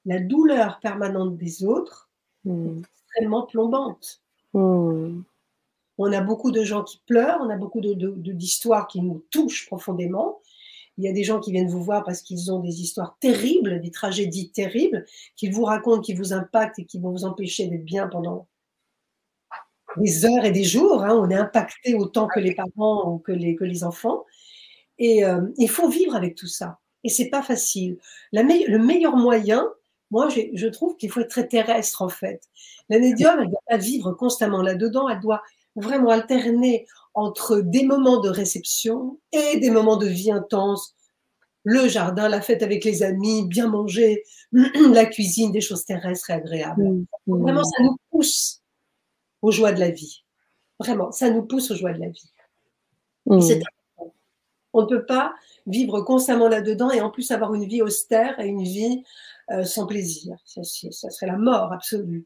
la douleur permanente des autres hmm. extrêmement plombante. Hmm. On a beaucoup de gens qui pleurent, on a beaucoup d'histoires de, qui nous touchent profondément. Il y a des gens qui viennent vous voir parce qu'ils ont des histoires terribles, des tragédies terribles, qu'ils vous racontent, qui vous impactent et qui vont vous empêcher d'être bien pendant des heures et des jours. Hein. On est impacté autant que les parents ou que les, que les enfants. Et euh, il faut vivre avec tout ça. Et c'est pas facile. le meilleur moyen, moi, je trouve qu'il faut être très terrestre en fait. La médium, elle doit pas vivre constamment là-dedans. Elle doit vraiment alterner entre des moments de réception et des moments de vie intense. Le jardin, la fête avec les amis, bien manger, *clears throat* la cuisine, des choses terrestres et agréables. Mmh, mmh. Vraiment, ça nous pousse aux joies de la vie. Vraiment, ça nous pousse aux joies de la vie. Mmh. On ne peut pas vivre constamment là-dedans et en plus avoir une vie austère et une vie euh, sans plaisir. Ça, ça, serait la mort absolue.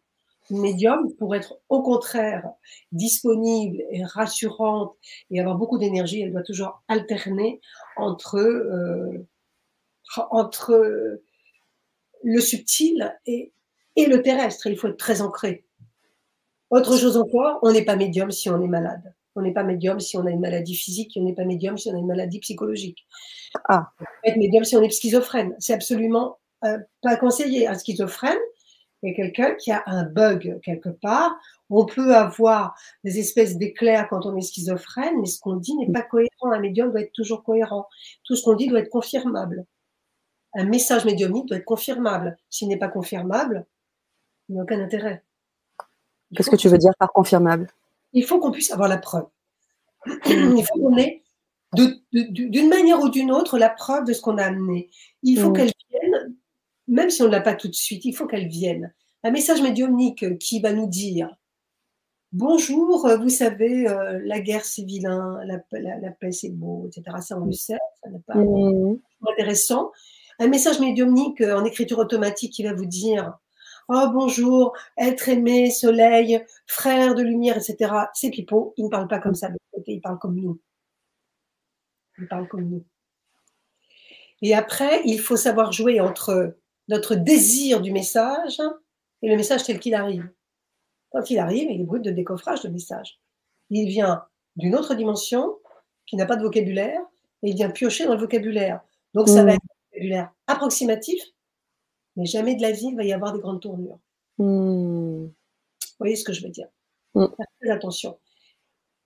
Une médium, pour être au contraire disponible et rassurante et avoir beaucoup d'énergie, elle doit toujours alterner entre, euh, entre le subtil et, et le terrestre. Il faut être très ancré. Autre chose encore, on n'est pas médium si on est malade. On n'est pas médium si on a une maladie physique, on n'est pas médium si on a une maladie psychologique. Ah. On peut être médium si on est schizophrène. C'est absolument euh, pas conseillé. Un schizophrène est quelqu'un qui a un bug quelque part. On peut avoir des espèces d'éclairs quand on est schizophrène, mais ce qu'on dit n'est pas cohérent. Un médium doit être toujours cohérent. Tout ce qu'on dit doit être confirmable. Un message médiumnique doit être confirmable. S'il n'est pas confirmable, il n'y a aucun intérêt. Qu'est-ce que tu veux dire par confirmable? Il faut qu'on puisse avoir la preuve. Il faut qu'on ait, d'une manière ou d'une autre, la preuve de ce qu'on a amené. Il faut mm. qu'elle vienne, même si on ne l'a pas tout de suite, il faut qu'elle vienne. Un message médiumnique qui va nous dire Bonjour, vous savez, euh, la guerre c'est vilain, la, paix c'est beau, etc. Ça, on le sait, ça n'est pas mm. intéressant. Un message médiumnique en écriture automatique qui va vous dire Oh bonjour, être aimé, soleil, frère de lumière, etc. C'est pipeau, il ne parle pas comme ça il parle comme nous. Il parle comme nous. Et après, il faut savoir jouer entre notre désir du message et le message tel qu'il arrive. Quand il arrive, il est brut de décoffrage de message. Il vient d'une autre dimension qui n'a pas de vocabulaire et il vient piocher dans le vocabulaire. Donc ça va mmh. être un vocabulaire approximatif mais jamais de la vie, il va y avoir des grandes tournures. Hmm. Vous voyez ce que je veux dire? Mmh. Faites attention.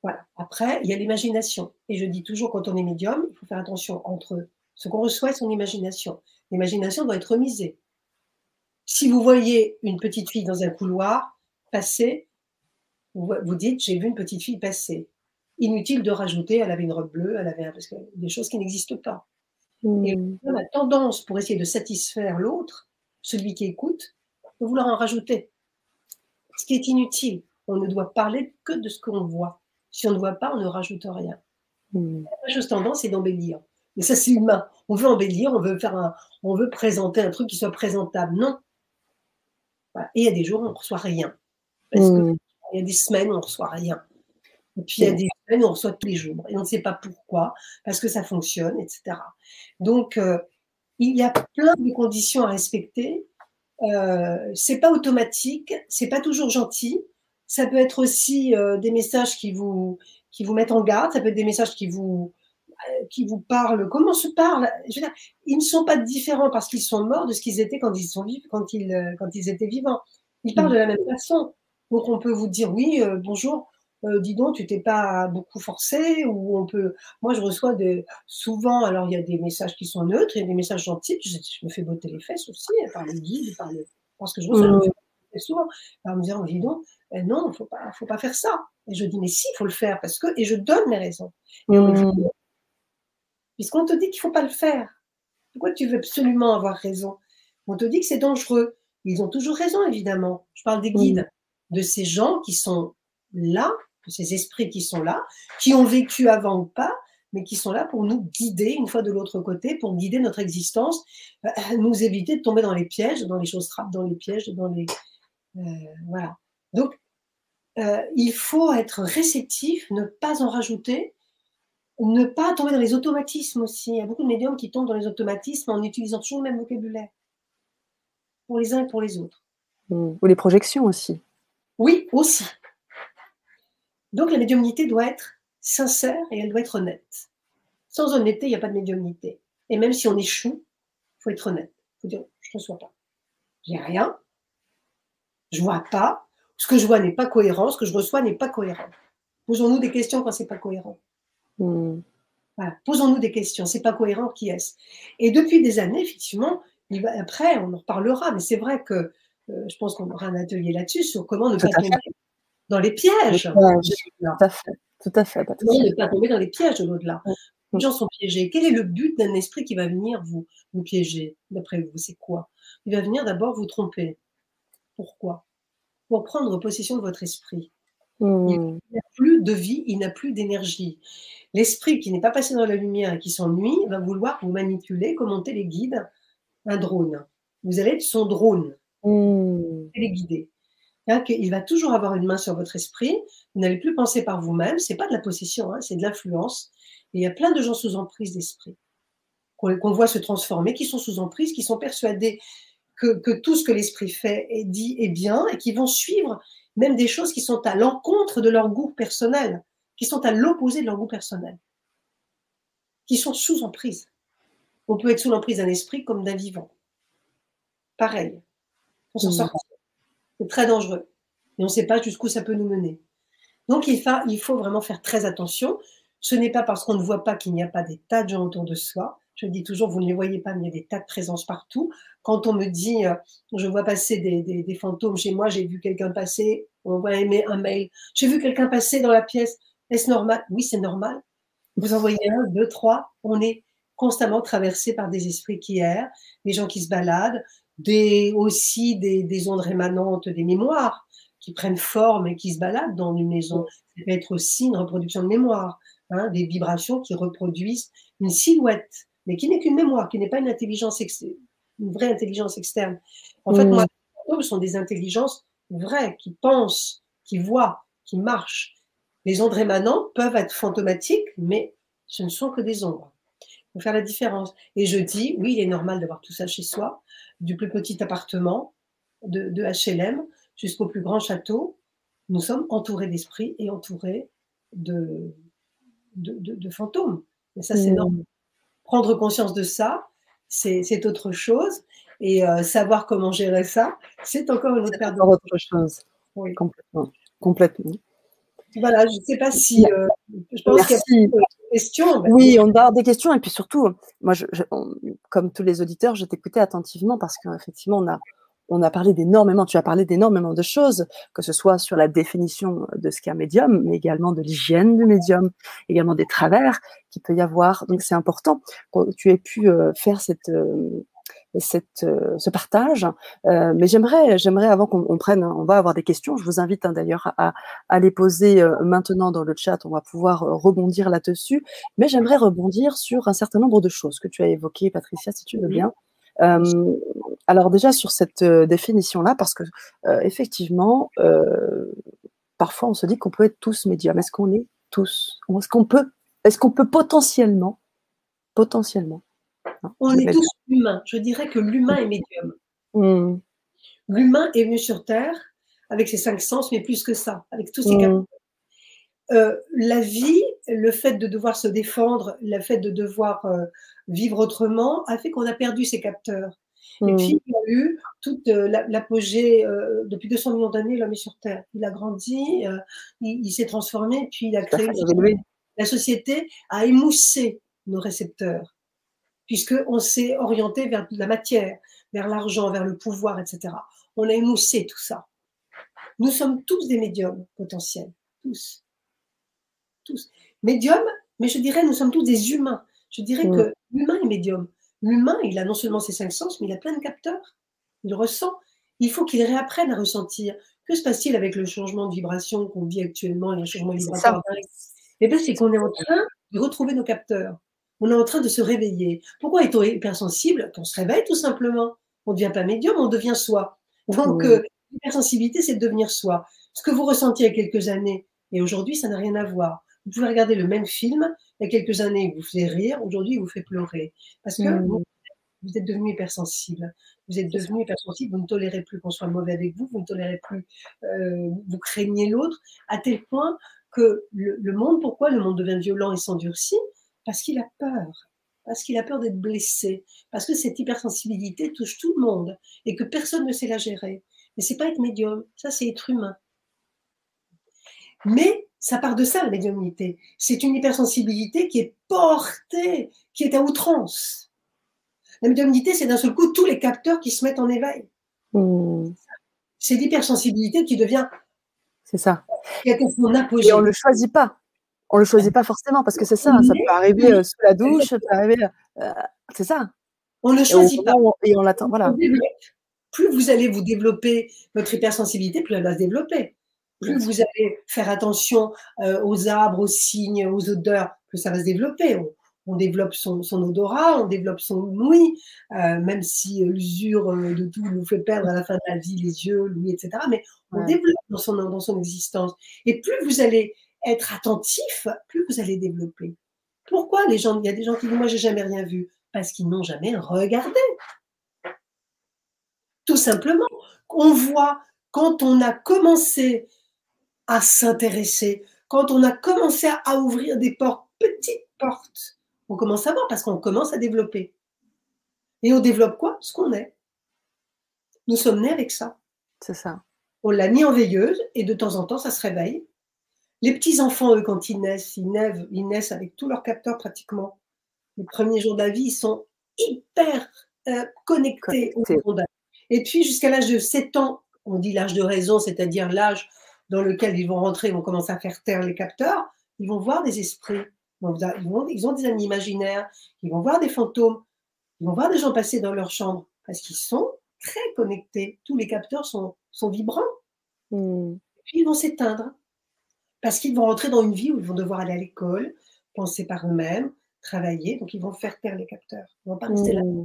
Voilà. Après, il y a l'imagination. Et je dis toujours, quand on est médium, il faut faire attention entre ce qu'on reçoit et son imagination. L'imagination doit être remisée. Si vous voyez une petite fille dans un couloir passer, vous dites, j'ai vu une petite fille passer. Inutile de rajouter, elle avait une robe bleue, elle avait parce que des choses qui n'existent pas. Et mmh. on a tendance, pour essayer de satisfaire l'autre, celui qui écoute, de vouloir en rajouter. Ce qui est inutile. On ne doit parler que de ce qu'on voit. Si on ne voit pas, on ne rajoute rien. Hmm. La chose tendance, c'est d'embellir. Mais ça, c'est humain. On veut embellir, on veut faire un, on veut présenter un truc qui soit présentable. Non. Et il y a des jours où on ne reçoit rien. Parce hmm. qu'il y a des semaines où on ne reçoit rien. Et puis il y a hmm. des semaines où on reçoit tous les jours. Et on ne sait pas pourquoi, parce que ça fonctionne, etc. Donc, euh, il y a plein de conditions à respecter. Euh, c'est pas automatique, c'est pas toujours gentil. Ça peut être aussi euh, des messages qui vous qui vous mettent en garde. Ça peut être des messages qui vous euh, qui vous parlent. Comment se parlent? Je veux dire, Ils ne sont pas différents parce qu'ils sont morts de ce qu'ils étaient quand ils sont vivants, quand ils euh, quand ils étaient vivants. Ils parlent de la même façon. Donc on peut vous dire oui, bonjour, euh, dis donc, tu t'es pas beaucoup forcé ou on peut. Moi, je reçois de souvent. Alors, il y a des messages qui sont neutres, il y a des messages gentils. Je, me fais botter les fesses aussi hein, par les guides, par le. Parce que je reçois mmh. souvent par me dire, dis donc, eh non, faut pas, faut pas faire ça. Et je dis, mais si, il faut le faire parce que. Et je donne mes raisons. Mmh. Puisqu'on te dit qu'il faut pas le faire. Pourquoi tu veux absolument avoir raison? On te dit que c'est dangereux. Ils ont toujours raison, évidemment. Je parle des guides, mmh. de ces gens qui sont là ces esprits qui sont là, qui ont vécu avant ou pas, mais qui sont là pour nous guider une fois de l'autre côté, pour guider notre existence, euh, nous éviter de tomber dans les pièges, dans les choses trappes, dans les pièges, dans les euh, voilà. Donc euh, il faut être réceptif, ne pas en rajouter, ne pas tomber dans les automatismes aussi. Il y a beaucoup de médiums qui tombent dans les automatismes en utilisant toujours le même vocabulaire pour les uns et pour les autres. Ou les projections aussi. Oui, aussi. Donc la médiumnité doit être sincère et elle doit être honnête. Sans honnêteté, il n'y a pas de médiumnité. Et même si on échoue, il faut être honnête. Il faut dire, je ne reçois pas. J'ai rien. Je vois pas. Ce que je vois n'est pas cohérent. Ce que je reçois n'est pas cohérent. Posons-nous des questions quand c'est pas cohérent. Hmm. Posons-nous des questions. C'est pas cohérent. Qui est-ce? Et depuis des années, effectivement, après, on en reparlera. Mais c'est vrai que euh, je pense qu'on aura un atelier là-dessus sur comment ne pas tomber dans les pièges. Tout à fait. Tout à fait. Comment ne pas tomber dans les pièges de l'au-delà. Les gens sont piégés. Quel est le but d'un esprit qui va venir vous, vous piéger, d'après vous? C'est quoi? Il va venir d'abord vous tromper. Pourquoi? Pour prendre possession de votre esprit. Il hmm. n'a plus de vie, il n'a plus d'énergie. L'esprit qui n'est pas passé dans la lumière et qui s'ennuie va vouloir vous manipuler, commenter les guides, un drone. Vous allez être son drone. Mmh. les guider. Hein, il va toujours avoir une main sur votre esprit. Vous n'allez plus penser par vous-même. C'est pas de la possession, hein, c'est de l'influence. Et il y a plein de gens sous emprise d'esprit qu'on voit se transformer, qui sont sous emprise, qui sont persuadés que, tout ce que l'esprit fait et dit est bien et qui vont suivre même des choses qui sont à l'encontre de leur goût personnel, qui sont à l'opposé de leur goût personnel, qui sont sous emprise. On peut être sous l'emprise d'un esprit comme d'un vivant. Pareil. On s'en sort. C'est très dangereux. Et on ne sait pas jusqu'où ça peut nous mener. Donc il faut, vraiment faire très attention. Ce n'est pas parce qu'on ne voit pas qu'il n'y a pas des tas de gens autour de soi. Je dis toujours, vous ne les voyez pas, mais il y a des tas de présences partout. Quand on me dit, euh, je vois passer des, fantômes chez moi, j'ai vu quelqu'un passer, on va aimer un mail. J'ai vu quelqu'un passer dans la pièce. Est-ce normal? Oui, c'est normal. Vous en voyez un, deux, trois. On est constamment traversé par des esprits qui errent, des gens qui se baladent, des, aussi des, ondes rémanentes des mémoires qui prennent forme et qui se baladent dans une maison. Ça peut être aussi une reproduction de mémoire, hein, des vibrations qui reproduisent une silhouette, mais qui n'est qu'une mémoire, qui n'est pas une intelligence une vraie intelligence externe. En fait, moi, ce sont des intelligences vraies, qui pensent, qui voient, qui marchent. Les ondes rémanentes peuvent être fantomatiques, mais ce ne sont que des ombres. Faut faire la différence. Et je dis, oui, il est normal d'avoir tout ça chez soi, du plus petit appartement de, HLM jusqu'au plus grand château, nous sommes entourés d'esprits et entourés de, de, fantômes. Et ça, c'est mmh. normal. Prendre conscience de ça, c'est autre chose. Et euh, savoir comment gérer ça, c'est encore une autre paire autre chose. Oui. Complètement. Complètement. Voilà, je ne sais pas si. Euh, je pense qu'il Oui, on va des questions. Et puis surtout, moi, comme tous les auditeurs, je t'écoutais attentivement parce qu'effectivement, on a, on a parlé d'énormément, tu as parlé d'énormément de choses, que ce soit sur la définition de ce qu'est un médium, mais également de l'hygiène du médium, également des travers qu'il peut y avoir. Donc, c'est important que tu aies pu euh, faire cette. Euh, cette, ce partage. Euh, mais j'aimerais, j'aimerais avant qu'on prenne, on va avoir des questions. Je vous invite hein, d'ailleurs à, à, les poser euh, maintenant dans le chat. On va pouvoir rebondir là-dessus. Mais j'aimerais rebondir sur un certain nombre de choses que tu as évoquées, Patricia, si tu veux bien. Euh, alors déjà sur cette définition-là, parce que effectivement, parfois on se dit qu'on peut être tous médiums. Est-ce qu'on est tous Est-ce qu'on peut Est-ce qu'on peut potentiellement, potentiellement on est tous humains. Je dirais que l'humain est médium. Hmm. L'humain est venu sur Terre avec ses cinq sens, mais plus que ça, avec tous ses hmm. capteurs. Euh, la vie, le fait de devoir se défendre, le fait de devoir euh, vivre autrement, a fait qu'on a perdu ses capteurs. Et hmm. puis, il y a eu toute euh, l'apogée, depuis 200 millions d'années, l'homme est sur Terre. Il a grandi, il, s'est transformé, puis il a créé. La société a émoussé nos récepteurs puisqu'on s'est orienté vers la matière, vers l'argent, vers le pouvoir, etc. On a émoussé tout ça. Nous sommes tous des médiums potentiels, tous. Tous. Médiums, mais je dirais, nous sommes tous des humains. Je dirais mm. que l'humain est médium. L'humain, il a non seulement ses cinq sens, mais il a plein de capteurs. Il ressent. Il faut qu'il réapprenne à ressentir. Que se passe-t-il avec le changement de vibration qu'on vit actuellement et un changement vibratoire Eh bien, c'est qu'on est en train de retrouver nos capteurs. On est en train de se réveiller. Pourquoi est-on hypersensible? On se réveille tout simplement. On ne devient pas médium, on devient soi. Donc, euh, l'hypersensibilité, c'est de devenir soi. Ce que vous ressentiez il y a quelques années et aujourd'hui, ça n'a rien à voir. Vous pouvez regarder le même film il y a quelques années, il vous fait rire, aujourd'hui, il vous fait pleurer. Parce que mm. vous êtes devenu hypersensible. Vous êtes devenu hypersensible, vous ne tolérez plus qu'on soit mauvais avec vous, vous ne tolérez plus, euh, vous craignez l'autre, à tel point que le, monde, pourquoi le monde devient violent et s'endurcit Parce qu'il a peur, parce qu'il a peur d'être blessé, parce que cette hypersensibilité touche tout le monde et que personne ne sait la gérer. Mais c'est pas être médium, ça c'est être humain. Mais ça part de ça, la médiumnité. C'est une hypersensibilité qui est portée, qui est à outrance. La médiumnité, c'est d'un seul coup tous les capteurs qui se mettent en éveil. Hmm. C'est l'hypersensibilité qui devient. C'est ça. Et on ne le choisit pas. On le choisit pas forcément parce que c'est ça. Ça peut arriver euh, sous la douche, ça peut arriver. Euh, c'est ça. On ne le choisit pas. et on l'attend. Voilà. Plus vous allez vous développer votre hypersensibilité, plus elle va se développer. Plus vous allez faire attention euh, aux arbres, aux signes, aux odeurs, plus ça va se développer. On, développe son, odorat, on développe son ouïe, même si l'usure de tout nous fait perdre à la fin de la vie les yeux, l'ouïe, etc. Mais on développe dans son, dans son existence. Et plus vous allez être attentif, plus vous allez développer. Pourquoi les gens, il y a des gens qui disent moi j'ai jamais rien vu? Parce qu'ils n'ont jamais regardé. Tout simplement, on voit quand on a commencé à s'intéresser, quand on a commencé à ouvrir des portes, petites portes, on commence à voir parce qu'on commence à développer. Et on développe quoi? Ce qu'on est. Nous sommes nés avec ça. C'est ça. On l'a mis en veilleuse et de temps en temps, ça se réveille. Les petits-enfants, eux, quand ils naissent, ils naissent, ils naissent avec tous leurs capteurs pratiquement. Les premiers jours de la vie, ils sont hyper euh, connectés au monde. Et puis, jusqu'à l'âge de 7 ans, on dit l'âge de raison, c'est-à-dire l'âge dans lequel ils vont rentrer, ils vont commencer à faire taire les capteurs, ils vont voir des esprits, ils, ont des amis imaginaires, ils vont voir des fantômes, ils vont voir des gens passer dans leur chambre, parce qu'ils sont très connectés. Tous les capteurs sont, sont vibrants. Hmm. Et puis ils vont s'éteindre, parce qu'ils vont rentrer dans une vie où ils vont devoir aller à l'école, penser par eux-mêmes, travailler, donc ils vont faire taire les capteurs. Ils vont pas rester là. Hmm.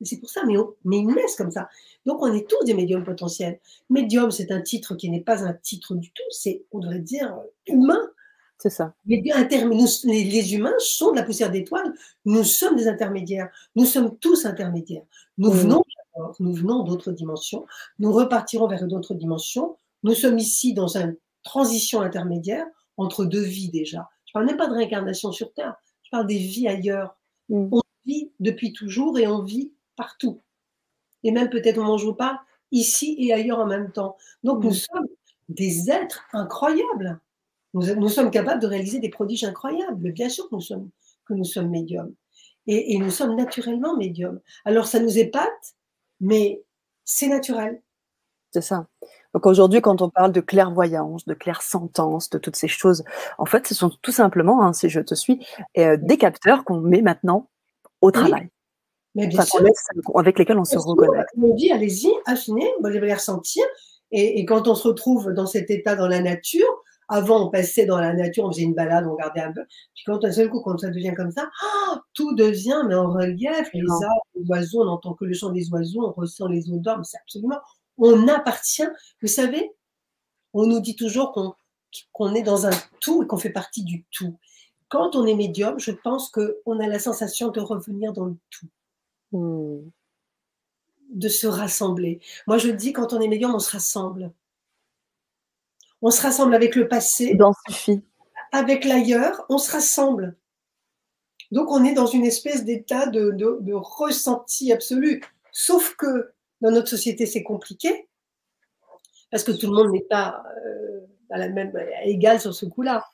C'est pour ça, mais, mais ils naissent comme ça. Donc on est tous des médiums potentiels. Médium, c'est un titre qui n'est pas un titre du tout, c'est, on devrait dire, humain. C'est ça. Les, les, humains sont de la poussière d'étoiles. Nous sommes des intermédiaires. Nous sommes tous intermédiaires. Nous venons nous venons d'autres dimensions. Nous repartirons vers d'autres dimensions. Nous sommes ici dans une transition intermédiaire entre deux vies déjà. Je parle même pas de réincarnation sur Terre. Je parle des vies ailleurs. Mm. On vit depuis toujours et on vit partout. Et même peut-être on n'en joue pas ici et ailleurs en même temps. Donc nous mm. sommes des êtres incroyables. Nous, sommes capables de réaliser des prodiges incroyables. Bien sûr que nous sommes, que nous sommes médiums. Et, et nous sommes naturellement médiums. Alors ça nous épate, mais c'est naturel. C'est ça. Donc aujourd'hui, quand on parle de clairvoyance, de clairsentence, de toutes ces choses, en fait, ce sont tout simplement, hein, si je te suis, euh, des capteurs qu'on met maintenant au travail avec lesquels on se reconnaît. On dit, allez-y, affinez, vous allez les ressentir. Et, quand on se retrouve dans cet état dans la nature, avant, on passait dans la nature, on faisait une balade, on regardait un peu. Puis quand un seul coup, quand ça devient comme ça, ah, tout devient mais en relief. Les arbres, les oiseaux, on n'entend que le chant des oiseaux, on ressent les odeurs. Mais c'est absolument, on appartient. Vous savez, on nous dit toujours qu'on est dans un tout et qu'on fait partie du tout. Quand on est médium, je pense qu'on a la sensation de revenir dans le tout. Hmm. de se rassembler. Moi, je dis, quand on est médium, on se rassemble. On se rassemble avec le passé, avec l'ailleurs, on se rassemble. Donc, on est dans une espèce d'état de, ressenti absolu. Sauf que dans notre société, c'est compliqué, parce que tout le monde n'est pas euh, à la même égal sur ce coup-là.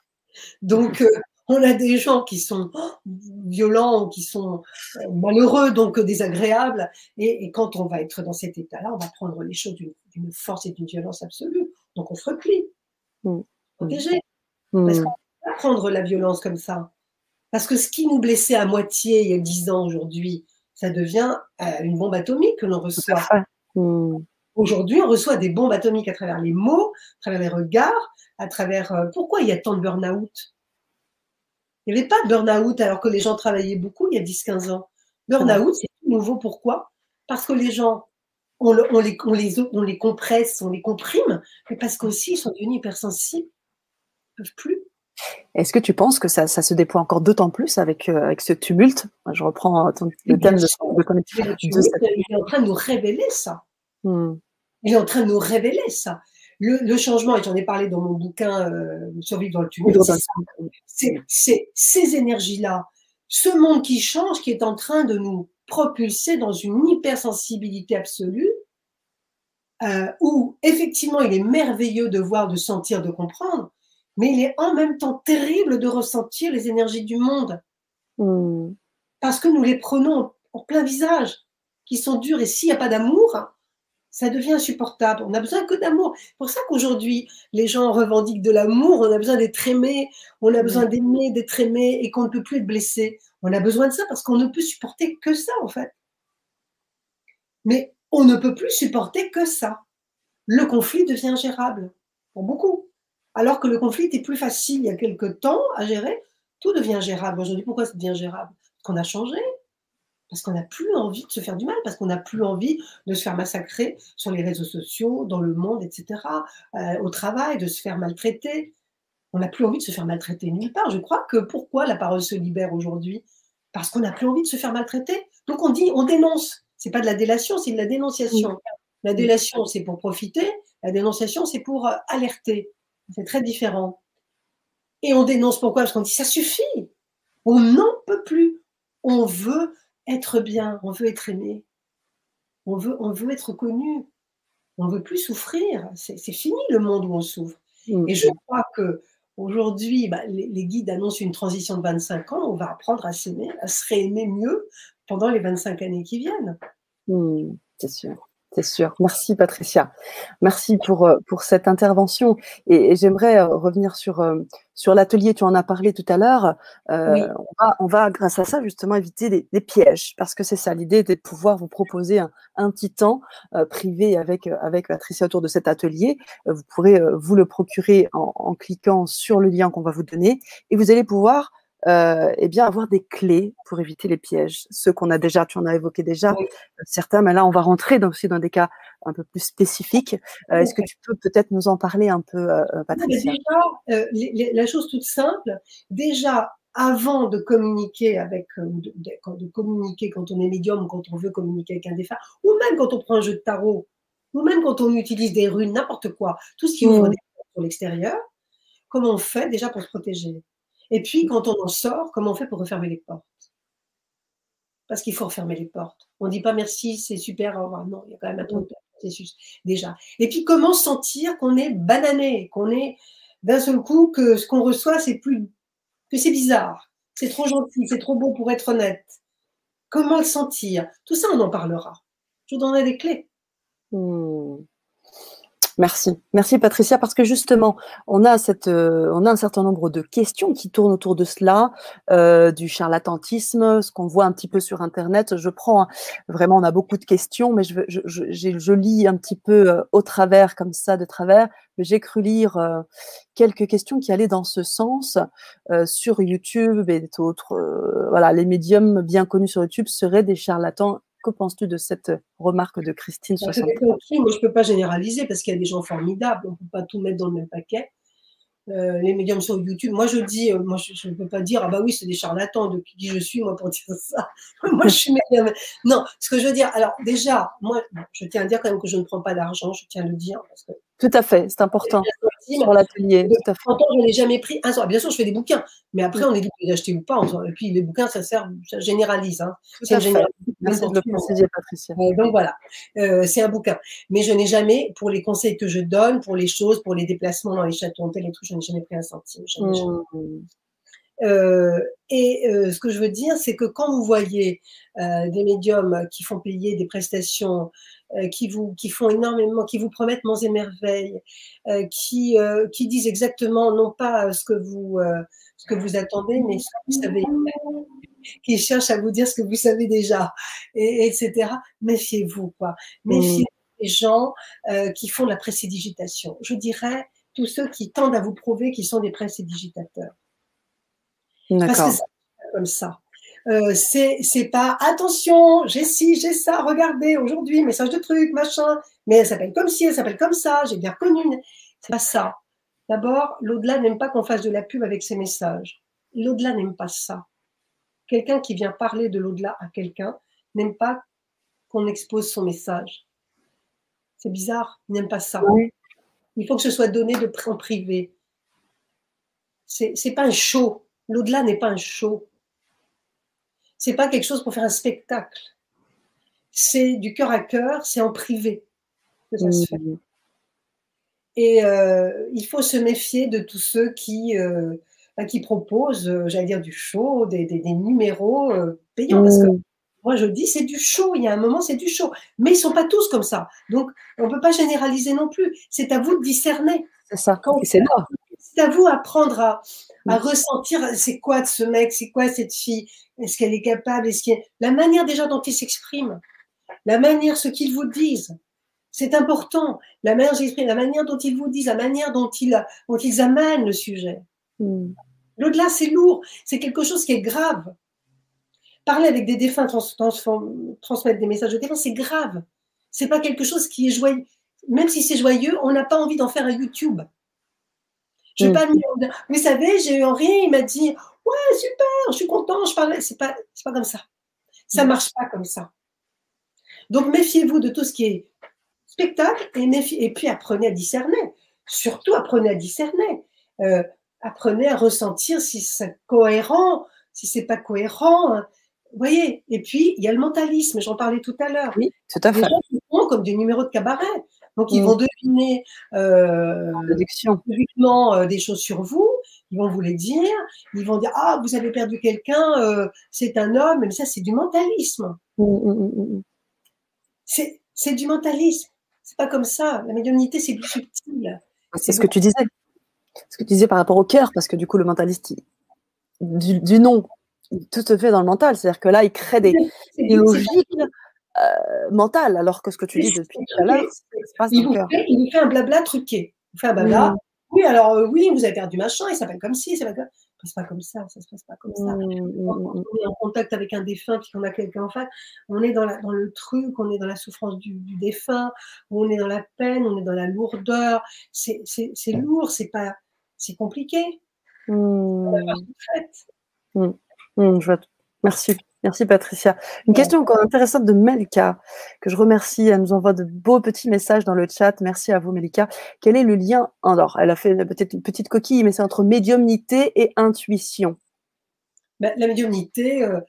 Donc, euh, on a des gens qui sont violents, qui sont euh, malheureux, donc désagréables. Et, quand on va être dans cet état-là, on va prendre les choses d'une force et d'une violence absolue. Donc on se replie, mmh. protégé. Mmh. Parce qu'on va prendre la violence comme ça. Parce que ce qui nous blessait à moitié il y a dix ans aujourd'hui, ça devient euh, une bombe atomique que l'on reçoit. Mmh. Aujourd'hui, on reçoit des bombes atomiques à travers les mots, à travers les regards, à travers. Euh, pourquoi il y a tant de burn-out? Il n'y avait pas de burn-out alors que les gens travaillaient beaucoup il y a 10-15 ans. Burn-out, c'est nouveau. Pourquoi? Parce que les gens, on, les, on, les, on les compresse, on les comprime, mais parce qu'aussi ils sont devenus hypersensibles. Ils ne peuvent plus. Est-ce que tu penses que ça, se déploie encore d'autant plus avec, euh, avec ce tumulte? Je reprends le thème de, de. Il est en train de nous révéler ça. Hmm. Il est en train de nous révéler ça. Le, changement, et j'en ai parlé dans mon bouquin euh, Survivre dans le tumulte, c'est ces énergies-là, ce monde qui change, qui est en train de nous propulser dans une hypersensibilité absolue, euh, où effectivement il est merveilleux de voir, de sentir, de comprendre, mais il est en même temps terrible de ressentir les énergies du monde. Hmm. Parce que nous les prenons en plein visage, qui sont dures. Et s'il n'y a pas d'amour, ça devient insupportable. On n'a besoin que d'amour. C'est pour ça qu'aujourd'hui, les gens revendiquent de l'amour. On a besoin d'être aimé, on a besoin d'aimer, d'être aimé, et qu'on ne peut plus être blessé. On a besoin de ça parce qu'on ne peut supporter que ça, en fait. Mais on ne peut plus supporter que ça. Le conflit devient ingérable pour beaucoup. Alors que le conflit était plus facile il y a quelques temps à gérer, tout devient gérable. Aujourd'hui, pourquoi ça devient gérable? Parce qu'on a changé, parce qu'on n'a plus envie de se faire du mal, parce qu'on n'a plus envie de se faire massacrer sur les réseaux sociaux, dans le monde, etc., euh, au travail, de se faire maltraiter. On n'a plus envie de se faire maltraiter nulle part. Je crois que pourquoi la parole se libère aujourd'hui? Parce qu'on n'a plus envie de se faire maltraiter. Donc on dit, on dénonce. C'est pas de la délation, c'est de la dénonciation. La délation, c'est pour profiter. La dénonciation, c'est pour euh, alerter. C'est très différent. Et on dénonce pourquoi? Parce qu'on dit ça suffit. On n'en peut plus. On veut être bien, on veut être aimé. On veut, on veut être connu. On veut plus souffrir. C'est fini le monde où on souffre. Mm. Et je crois que aujourd'hui, bah, les, guides annoncent une transition de 25 ans. On va apprendre à s'aimer, à se réaimer mieux pendant les 25 années qui viennent. Mm, c'est sûr. C'est sûr. Merci Patricia. Merci pour, euh, pour cette intervention. Et, j'aimerais euh, revenir sur, euh, sur l'atelier, tu en as parlé tout à l'heure. on, va, on, va, grâce à ça, justement, éviter des, pièges, parce que c'est ça, l'idée de pouvoir vous proposer un, un petit temps privé avec, avec Patricia autour de cet atelier. vous pourrez vous le procurer en, en cliquant sur le lien qu'on va vous donner, et vous allez pouvoir euh, eh bien, avoir des clés pour éviter les pièges. Ceux qu'on a déjà, tu en as évoqué déjà euh, certains, mais là, on va rentrer dans, aussi dans des cas un peu plus spécifiques. Euh, est-ce que tu peux peut-être nous en parler un peu, Patricia? Déjà, la chose toute simple, déjà, avant de communiquer avec, de, de, communiquer quand on est médium ou quand on veut communiquer avec un défunt, ou même quand on prend un jeu de tarot, ou même quand on utilise des runes, n'importe quoi, tout ce qui ouvre mmh. des sur l'extérieur, comment on fait déjà pour se protéger? Et puis, quand on en sort, comment on fait pour refermer les portes? Parce qu'il faut refermer les portes. On ne dit pas merci, c'est super, au revoir. Non, il y a quand même un processus déjà. Et puis, comment sentir qu'on est banané, qu'on est d'un seul coup que ce qu'on reçoit, c'est plus que c'est bizarre, c'est trop gentil, c'est trop beau pour être honnête. Comment le sentir? Tout ça, on en parlera. Je vous donnerai des clés. Hmm. Merci, merci Patricia, parce que justement, on a cette, euh, on a un certain nombre de questions qui tournent autour de cela, euh, du charlatanisme, ce qu'on voit un petit peu sur Internet. Je prends hein, vraiment, on a beaucoup de questions, mais je, je, je, lis un petit peu euh, au travers, comme ça, de travers. J'ai cru lire quelques questions qui allaient dans ce sens sur YouTube et d'autres. voilà, les médiums bien connus sur YouTube seraient des charlatans que penses-tu de cette remarque de Christine Moi, je ne peux pas généraliser parce qu'il y a des gens formidables. On ne peut pas tout mettre dans le même paquet. Euh, les médiums sur YouTube. Moi, je dis, euh, moi, je ne peux pas dire, ah bah oui, c'est des charlatans, de qui je suis, moi, pour dire *laughs* ça. moi, je suis médium. Non, ce que je veux dire, alors, déjà, moi, je tiens à dire quand même que je ne prends pas d'argent, je tiens à le dire. Parce que tout à fait, c'est important. Sur l'atelier. Tout à fait. je n'ai jamais pris un Bien sûr, je fais des bouquins, mais après, on est libre d'acheter ou pas. Et puis, les bouquins, ça sert, ça généralise. Hein. C'est Patricia. donc voilà, euh, c'est un bouquin. Mais je n'ai jamais, pour les conseils que je donne, pour les choses, pour les déplacements dans les châteaux, et tout, je n'ai jamais pris un centime. Mmh. Euh, et euh, ce que je veux dire, c'est que quand vous voyez des médiums qui font payer des prestations euh, qui, vous, qui font énormément, qui vous promettent monts et merveilles, euh, qui, euh, qui disent exactement non pas ce que vous, ce que vous attendez, mais ce que vous savez, qui cherchent à vous dire ce que vous savez déjà, et, etc. Méfiez-vous, quoi. Méfiez-vous mm. des gens qui font la précédigitation. Je dirais tous ceux qui tendent à vous prouver qu'ils sont des précédigitateurs. Parce que c'est comme ça. Euh, c'est pas attention, j'ai ci, j'ai ça, regardez aujourd'hui, message de truc, machin, mais elle s'appelle comme ci, elle s'appelle comme ça, j'ai bien connu. C'est pas ça. D'abord, l'au-delà n'aime pas qu'on fasse de la pub avec ses messages. L'au-delà n'aime pas ça. Quelqu'un qui vient parler de l'au-delà à quelqu'un n'aime pas qu'on expose son message. C'est bizarre, il n'aime pas ça. Il faut que ce soit donné de en privé. C'est pas un show. L'au-delà n'est pas un show. C'est pas quelque chose pour faire un spectacle. C'est du cœur à cœur, c'est en privé que ça se fait. Mmh. Et euh, il faut se méfier de tous ceux qui, euh, bah, qui proposent, euh, j'allais dire, du show, des, des, numéros payants. Parce que mmh. moi, je dis, c'est du show. Il y a un moment, c'est du show. Mais ils ne sont pas tous comme ça. Donc, on ne peut pas généraliser non plus. C'est à vous de discerner. C'est ça. C'est C'est à vous d'apprendre à, à ressentir c'est quoi de ce mec, c'est quoi cette fille, est-ce qu'elle est capable, est-ce qu'elle... La manière déjà dont ils s'expriment, la manière, ce qu'ils vous disent. C'est important. La manière, la manière dont ils vous disent, la manière dont ils, dont ils amènent le sujet. Hmm. L'au-delà, c'est lourd. C'est quelque chose qui est grave. Parler avec des défunts, transmettre des messages de défunts, c'est grave. C'est pas quelque chose qui est joyeux. Même si c'est joyeux, on n'a pas envie d'en faire un YouTube. Je vais hmm. pas Vous savez, j'ai eu Henri, il m'a dit Ouais, super, je suis content, je parle. C'est pas, pas comme ça. Ça hmm. marche pas comme ça. Donc méfiez-vous de tout ce qui est spectacle et, puis apprenez à discerner. Surtout apprenez à discerner. Euh, apprenez à ressentir si c'est cohérent, si c'est pas cohérent. Hein. Vous voyez Et puis, il y a le mentalisme, j'en parlais tout à l'heure. Oui, tout à fait. Les gens comme des numéros de cabaret. Donc, ils mm. vont deviner euh, euh, des choses sur vous, ils vont vous les dire, ils vont dire Ah, vous avez perdu quelqu'un, euh, c'est un homme, mais ça, c'est du mentalisme. Mm, mm, c'est du mentalisme. C'est pas comme ça. La médiumnité, c'est plus subtil. C'est ce que tu disais. Ce que tu disais par rapport au cœur, parce que du coup, le mentaliste, du, nom, tout se fait dans le mental. C'est-à-dire que là, il crée des, logiques euh, mentales, alors que ce que tu dis depuis tout à l'heure, il, il fait un blabla truqué. Il fait un blabla. Mm. Oui, alors euh, oui, vous avez perdu machin, il s'appelle comme ci, ça s'appelle pas comme ça, ça se passe pas comme ça. Mmh, mmh, quand mmh. on est en contact avec un défunt puis qu'on a quelqu'un en face, on est dans, la, dans le truc, on est dans la souffrance du, défunt, on est dans la peine, on est dans la lourdeur. C'est lourd, c'est pas, c'est compliqué. Merci. Merci Patricia. Une question encore intéressante de Melika, que je remercie. Elle nous envoie de beaux petits messages dans le chat. Merci à vous Melika. Quel est le lien Alors, elle a fait peut-être une petite coquille, mais c'est entre médiumnité et intuition. Ben, la médiumnité, euh,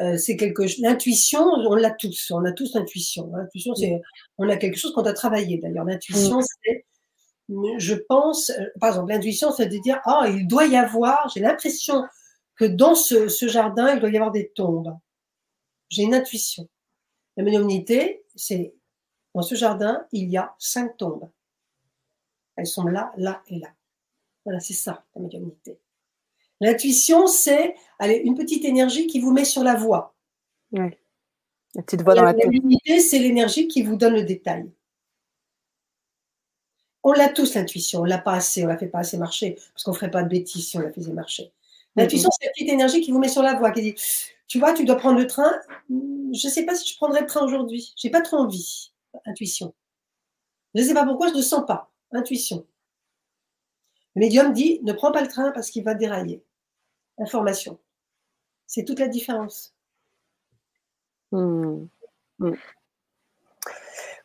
euh, c'est quelque chose. L'intuition, on l'a tous. On a tous l'intuition. L'intuition, c'est, on a quelque chose qu'on a travaillé d'ailleurs. L'intuition, mm. c'est, je pense, euh, par exemple, l'intuition, c'est de dire, ah, il doit y avoir, j'ai l'impression que dans ce, jardin, il doit y avoir des tombes. J'ai une intuition. La médiumnité, c'est dans ce jardin, il y a cinq tombes. Elles sont là, là et là. Voilà, c'est ça, la médiumnité. L'intuition, c'est une petite énergie qui vous met sur la voie. Oui. La petite voie dans la, la médiumnité, c'est l'énergie qui vous donne le détail. On l'a tous, l'intuition. On l'a pas assez, on la fait pas assez marcher, parce qu'on ferait pas de bêtises si on la faisait marcher. L'intuition, c'est la petite énergie qui vous met sur la voie, qui dit Tu vois, tu dois prendre le train. Je ne sais pas si je prendrai le train aujourd'hui. J'ai pas trop envie. Intuition. Je ne sais pas pourquoi, je ne sens pas. Intuition. Le médium dit Ne prends pas le train parce qu'il va dérailler. Information. C'est toute la différence. Mmh. Mmh.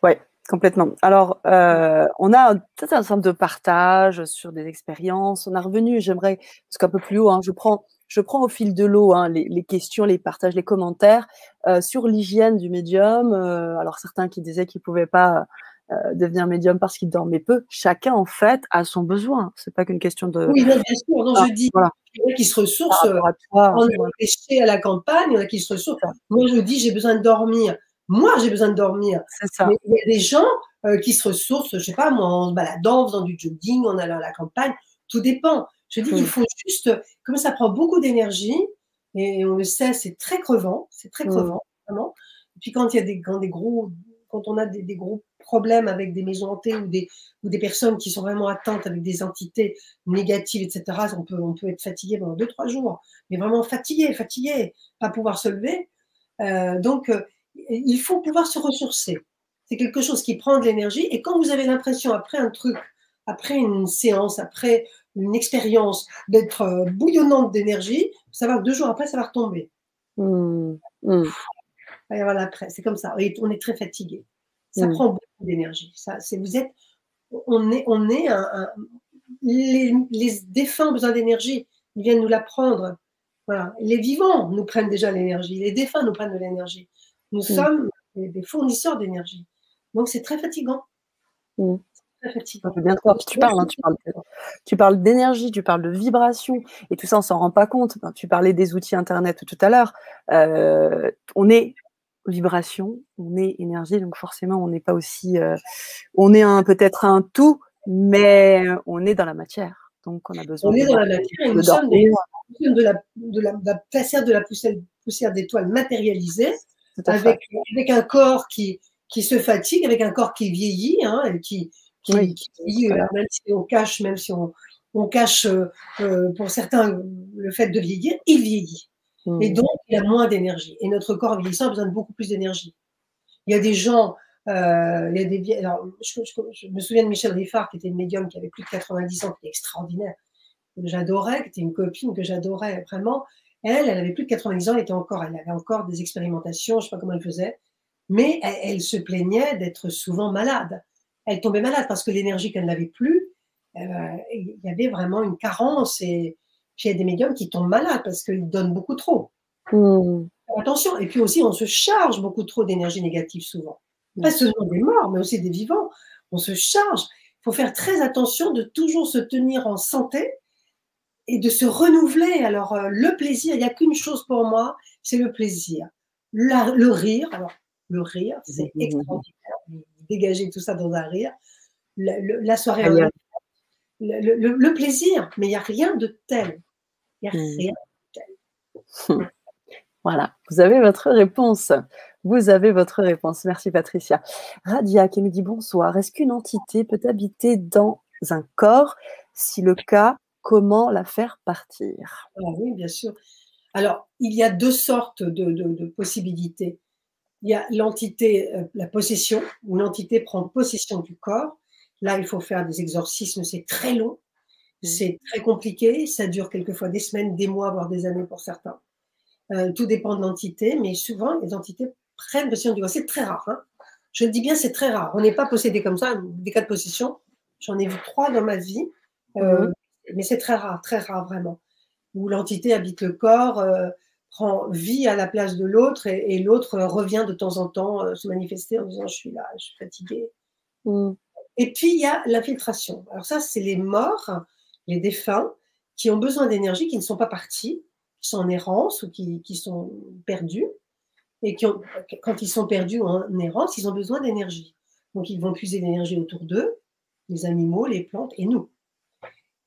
Ouais. Complètement. Alors, euh, on a peut-être un certain de partage sur des expériences. On a revenu, j'aimerais, parce qu'un peu plus haut, hein, je prends, je prends au fil de l'eau hein, les, questions, les partages, les commentaires euh, sur l'hygiène du médium. Euh, alors certains qui disaient qu'ils pouvaient pas devenir médium parce qu'ils dormaient peu. Chacun en fait a son besoin. C'est pas qu'une question de. Oui, bien sûr. Non, je ah, dis, il y en a qui se ressourcent. À toi, on est à la campagne, il y en a qui se ressourcent. Moi, je dis, j'ai besoin de dormir. Moi, j'ai besoin de dormir. Ça. il y a des gens euh, qui se ressourcent, je sais pas, moi, en se baladant, en faisant du jogging, en allant à la campagne. Tout dépend. Je dis, il faut juste, comme ça prend beaucoup d'énergie, et on le sait, c'est très crevant, c'est très crevant, vraiment. Et puis quand il y a des, quand des gros, quand on a des, gros problèmes avec des maisons hantées ou des, ou des personnes qui sont vraiment atteintes avec des entités négatives, etc., on peut, on peut être fatigué pendant deux, trois jours, mais vraiment fatigué, fatigué, pas pouvoir se lever. Euh, donc, euh, il faut pouvoir se ressourcer. C'est quelque chose qui prend de l'énergie. Et quand vous avez l'impression, après un truc après une séance, après une expérience, d'être euh, bouillonnante d'énergie, ça va deux jours après, ça va retomber. Mmh. Mmh. après, c'est comme ça. on est très fatigué. Ça mmh. prend beaucoup d'énergie. Ça, c'est vous êtes, on est, on est un, les, les, défunts ont besoin d'énergie. Ils viennent nous la prendre. Voilà. Les vivants nous prennent déjà l'énergie. Les défunts nous prennent de l'énergie. Nous sommes des fournisseurs d'énergie. Donc c'est très fatigant. Bien tu parles, hein, tu parles, d'énergie, tu parles de vibration, et tout ça, on s'en rend pas compte. Tu parlais des outils Internet tout à l'heure. Euh, on est vibration, on est énergie, donc forcément, on n'est pas aussi. Euh, on est un peut-être un tout, mais on est dans la matière. Donc, on a besoin. On est dans la matière et nous sommes de la, de la, de la de la poussière, poussière d'étoiles matérialisée, avec, avec un corps qui, qui se fatigue, avec un corps qui vieillit, hein, et qui, qui, euh, même si on cache, même si on, on cache euh, euh, pour certains le fait de vieillir, il vieillit. Mmh. Et donc, il a moins d'énergie. Et notre corps vieillissant a besoin de beaucoup plus d'énergie. Il y a des gens, il y a des, alors, je, me souviens de Michel Riffard, qui était une médium qui avait plus de 90 ans, qui était extraordinaire, que j'adorais, qui était une copine que j'adorais vraiment. Elle, elle avait plus de 90 ans, elle, était encore, elle avait encore des expérimentations, je ne sais pas comment elle faisait, mais elle se plaignait d'être souvent malade elle tombait malade parce que l'énergie qu'elle n'avait plus, euh, il y avait vraiment une carence. Et puis il y a des médiums qui tombent malades parce qu'ils donnent beaucoup trop. Hmm. Attention, et puis aussi on se charge beaucoup trop d'énergie négative souvent. Pas seulement des morts, mais aussi des vivants. On se charge. Il faut faire très attention de toujours se tenir en santé et de se renouveler. Alors, euh, le plaisir, il n'y a qu'une chose pour moi, c'est le plaisir. le rire, alors, le rire, c'est mmh. extraordinaire dégager tout ça dans un rire. la soirée, le, plaisir, mais il n'y a rien de tel. Il n'y a hmm. rien de tel. *laughs* Voilà, vous avez votre réponse. Vous avez votre réponse. Merci Patricia. Radia qui me dit bonsoir. Est-ce qu'une entité peut habiter dans un corps? Si le cas, comment la faire partir ah Oui, bien sûr. Alors, il y a deux sortes de possibilités il y a l'entité, euh, la possession, où l'entité prend possession du corps. Là, il faut faire des exorcismes, c'est très long, mmh. c'est très compliqué, ça dure quelquefois des semaines, des mois, voire des années pour certains. Euh, tout dépend de l'entité, mais souvent, les entités prennent possession du corps. C'est très rare. Hein. Je le dis bien, c'est très rare. On n'est pas possédé comme ça, des cas de possession. J'en ai vu trois dans ma vie, euh, mmh. Mais c'est très rare, très rare vraiment. Où l'entité habite le corps, prend vie à la place de l'autre et, l'autre revient de temps en temps euh, se manifester en disant je suis là, je suis fatigué. Mm. Et puis il y a l'infiltration. Alors ça, c'est les morts, les défunts qui ont besoin d'énergie, qui ne sont pas partis, qui sont en errance ou qui, sont perdus. Et qui ont, quand ils sont perdus ou en errance, ils ont besoin d'énergie. Donc ils vont puiser l'énergie autour d'eux, les animaux, les plantes et nous.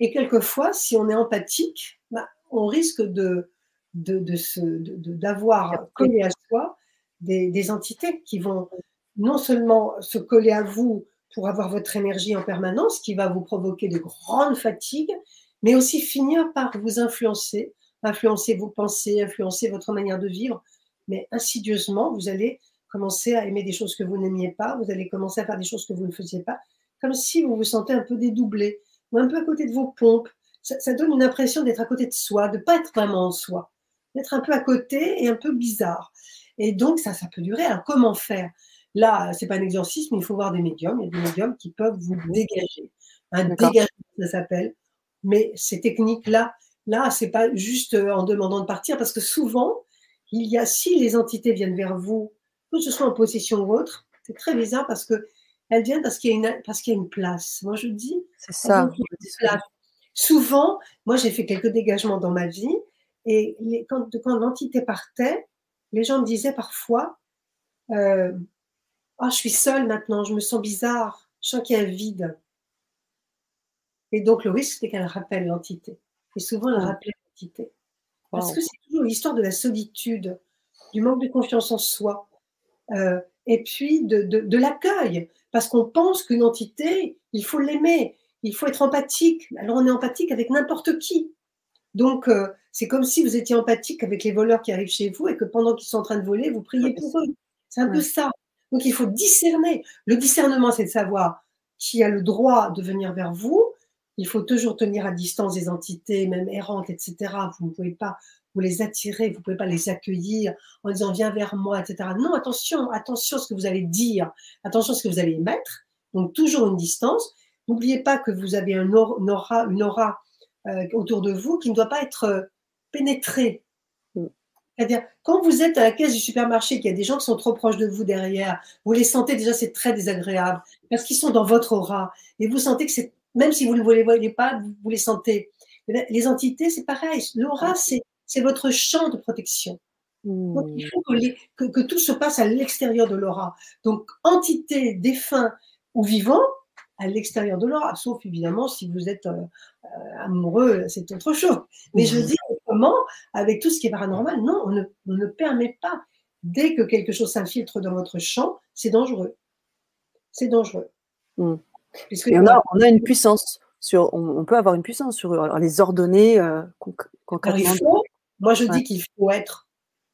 Et quelquefois, si on est empathique, bah, on risque de, d'avoir de, collé à soi des, entités qui vont non seulement se coller à vous pour avoir votre énergie en permanence, qui va vous provoquer de grandes fatigues, mais aussi finir par vous influencer, influencer vos pensées, influencer votre manière de vivre. Mais insidieusement, vous allez commencer à aimer des choses que vous n'aimiez pas, vous allez commencer à faire des choses que vous ne faisiez pas, comme si vous vous sentez un peu dédoublé ou un peu à côté de vos pompes. Ça, ça donne une impression d'être à côté de soi, de ne pas être vraiment en soi d'être un peu à côté et un peu bizarre. Et donc, ça, ça peut durer. Alors, comment faire? Là, c'est pas un exorcisme, il faut voir des médiums. Il y a des médiums qui peuvent vous dégager. Un dégagement, ça s'appelle. Mais ces techniques-là, là, c'est pas juste euh, en demandant de partir, parce que souvent, il y a, si les entités viennent vers vous, que ce soit en possession ou autre, c'est très bizarre parce que elles viennent parce qu'il y a une, parce qu'il y a une place. Moi, je dis. C'est ça. Souvent, moi, j'ai fait quelques dégagements dans ma vie et quand, quand l'entité partait, les gens me disaient parfois euh, oh, Je suis seule maintenant, je me sens bizarre, je sens qu'il y a un vide. Et donc, le risque, c'est qu'elle rappelle l'entité. Et souvent, elle rappelle l'entité. Parce que c'est toujours l'histoire de la solitude, du manque de confiance en soi, euh, et puis de, de, de l'accueil. Parce qu'on pense qu'une entité, il faut l'aimer, il faut être empathique. Alors, on est empathique avec n'importe qui. Donc, euh, c'est comme si vous étiez empathique avec les voleurs qui arrivent chez vous et que pendant qu'ils sont en train de voler, vous priez pour eux. C'est un peu ça. Donc, il faut discerner. Le discernement, c'est de savoir qui a le droit de venir vers vous. Il faut toujours tenir à distance des entités, même errantes, etc. Vous ne pouvez pas vous les attirer, vous ne pouvez pas les accueillir en disant viens vers moi, etc. Non, attention, attention à ce que vous allez dire, attention à ce que vous allez émettre. Donc toujours une distance. N'oubliez pas que vous avez un aura, une aura euh, autour de vous qui ne doit pas être euh, pénétrée. Mm. C'est-à-dire, quand vous êtes à la caisse du supermarché, qu'il y a des gens qui sont trop proches de vous derrière, vous les sentez déjà, c'est très désagréable, parce qu'ils sont dans votre aura. Et vous sentez que c'est, même si vous ne les voyez pas, vous, les sentez. Les entités, c'est pareil. L'aura, c'est, c'est votre champ de protection. Donc, il faut que, que, tout se passe à l'extérieur de l'aura. Donc, entité, défunt ou vivant, à l'extérieur de l'aura, sauf évidemment si vous êtes euh, euh, amoureux, c'est autre chose. Mais je dis comment, avec tout ce qui est paranormal, non, on ne, permet pas. Dès que quelque chose s'infiltre dans votre champ, c'est dangereux. C'est dangereux. Hmm. Puisque on, a, on a une puissance. Sur, on, peut avoir une puissance sur les ordonnées euh, concrètement. Moi, je dis qu'il faut être.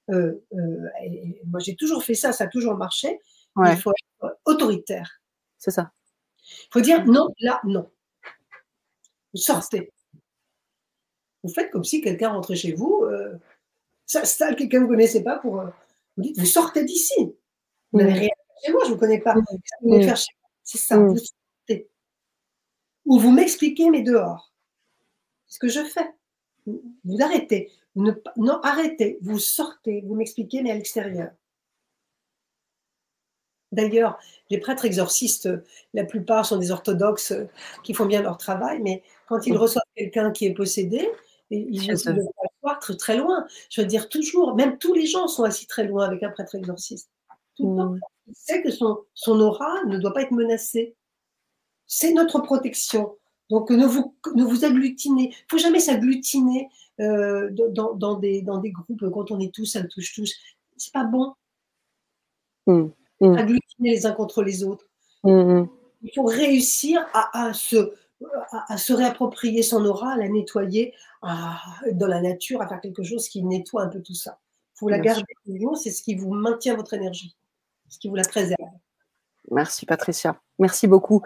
moi, j'ai toujours fait ça, ça a toujours marché. Il faut être autoritaire. C'est ça. Il faut dire non, là, non. Vous sortez. Vous faites comme si quelqu'un rentrait chez vous, euh, ça, ça quelqu'un que vous ne connaissez pas, pour, euh, vous dites, vous sortez d'ici. Vous n'avez rien chez moi, je ne vous connais pas. C'est ça, vous sortez. Ou vous m'expliquez, mais dehors. C'est ce que je fais. Vous arrêtez. non, arrêtez. Vous sortez, vous m'expliquez, mais à l'extérieur. D'ailleurs, les prêtres exorcistes, la plupart sont des orthodoxes qui font bien leur travail, mais quand ils reçoivent quelqu'un qui est possédé, ils ne voir très, très loin. Je veux dire, toujours, même tous les gens sont assis très loin avec un prêtre exorciste. Tout le temps. Il sait que son, son aura ne doit pas être menacée. C'est notre protection. Donc ne vous, ne vous agglutinez. Il ne faut jamais s'agglutiner euh, dans, dans, des, dans des groupes quand on est tous, ça touche tous. C'est pas bon. Mm. Mm. agglutiner les uns contre les autres. Mm, mm. Il faut réussir à, se, à, se réapproprier son aura, à la nettoyer dans la nature, à faire quelque chose qui nettoie un peu tout ça. Il faut la garder toujours, c'est ce qui vous maintient votre énergie, ce qui vous la préserve. Merci Patricia. Merci beaucoup.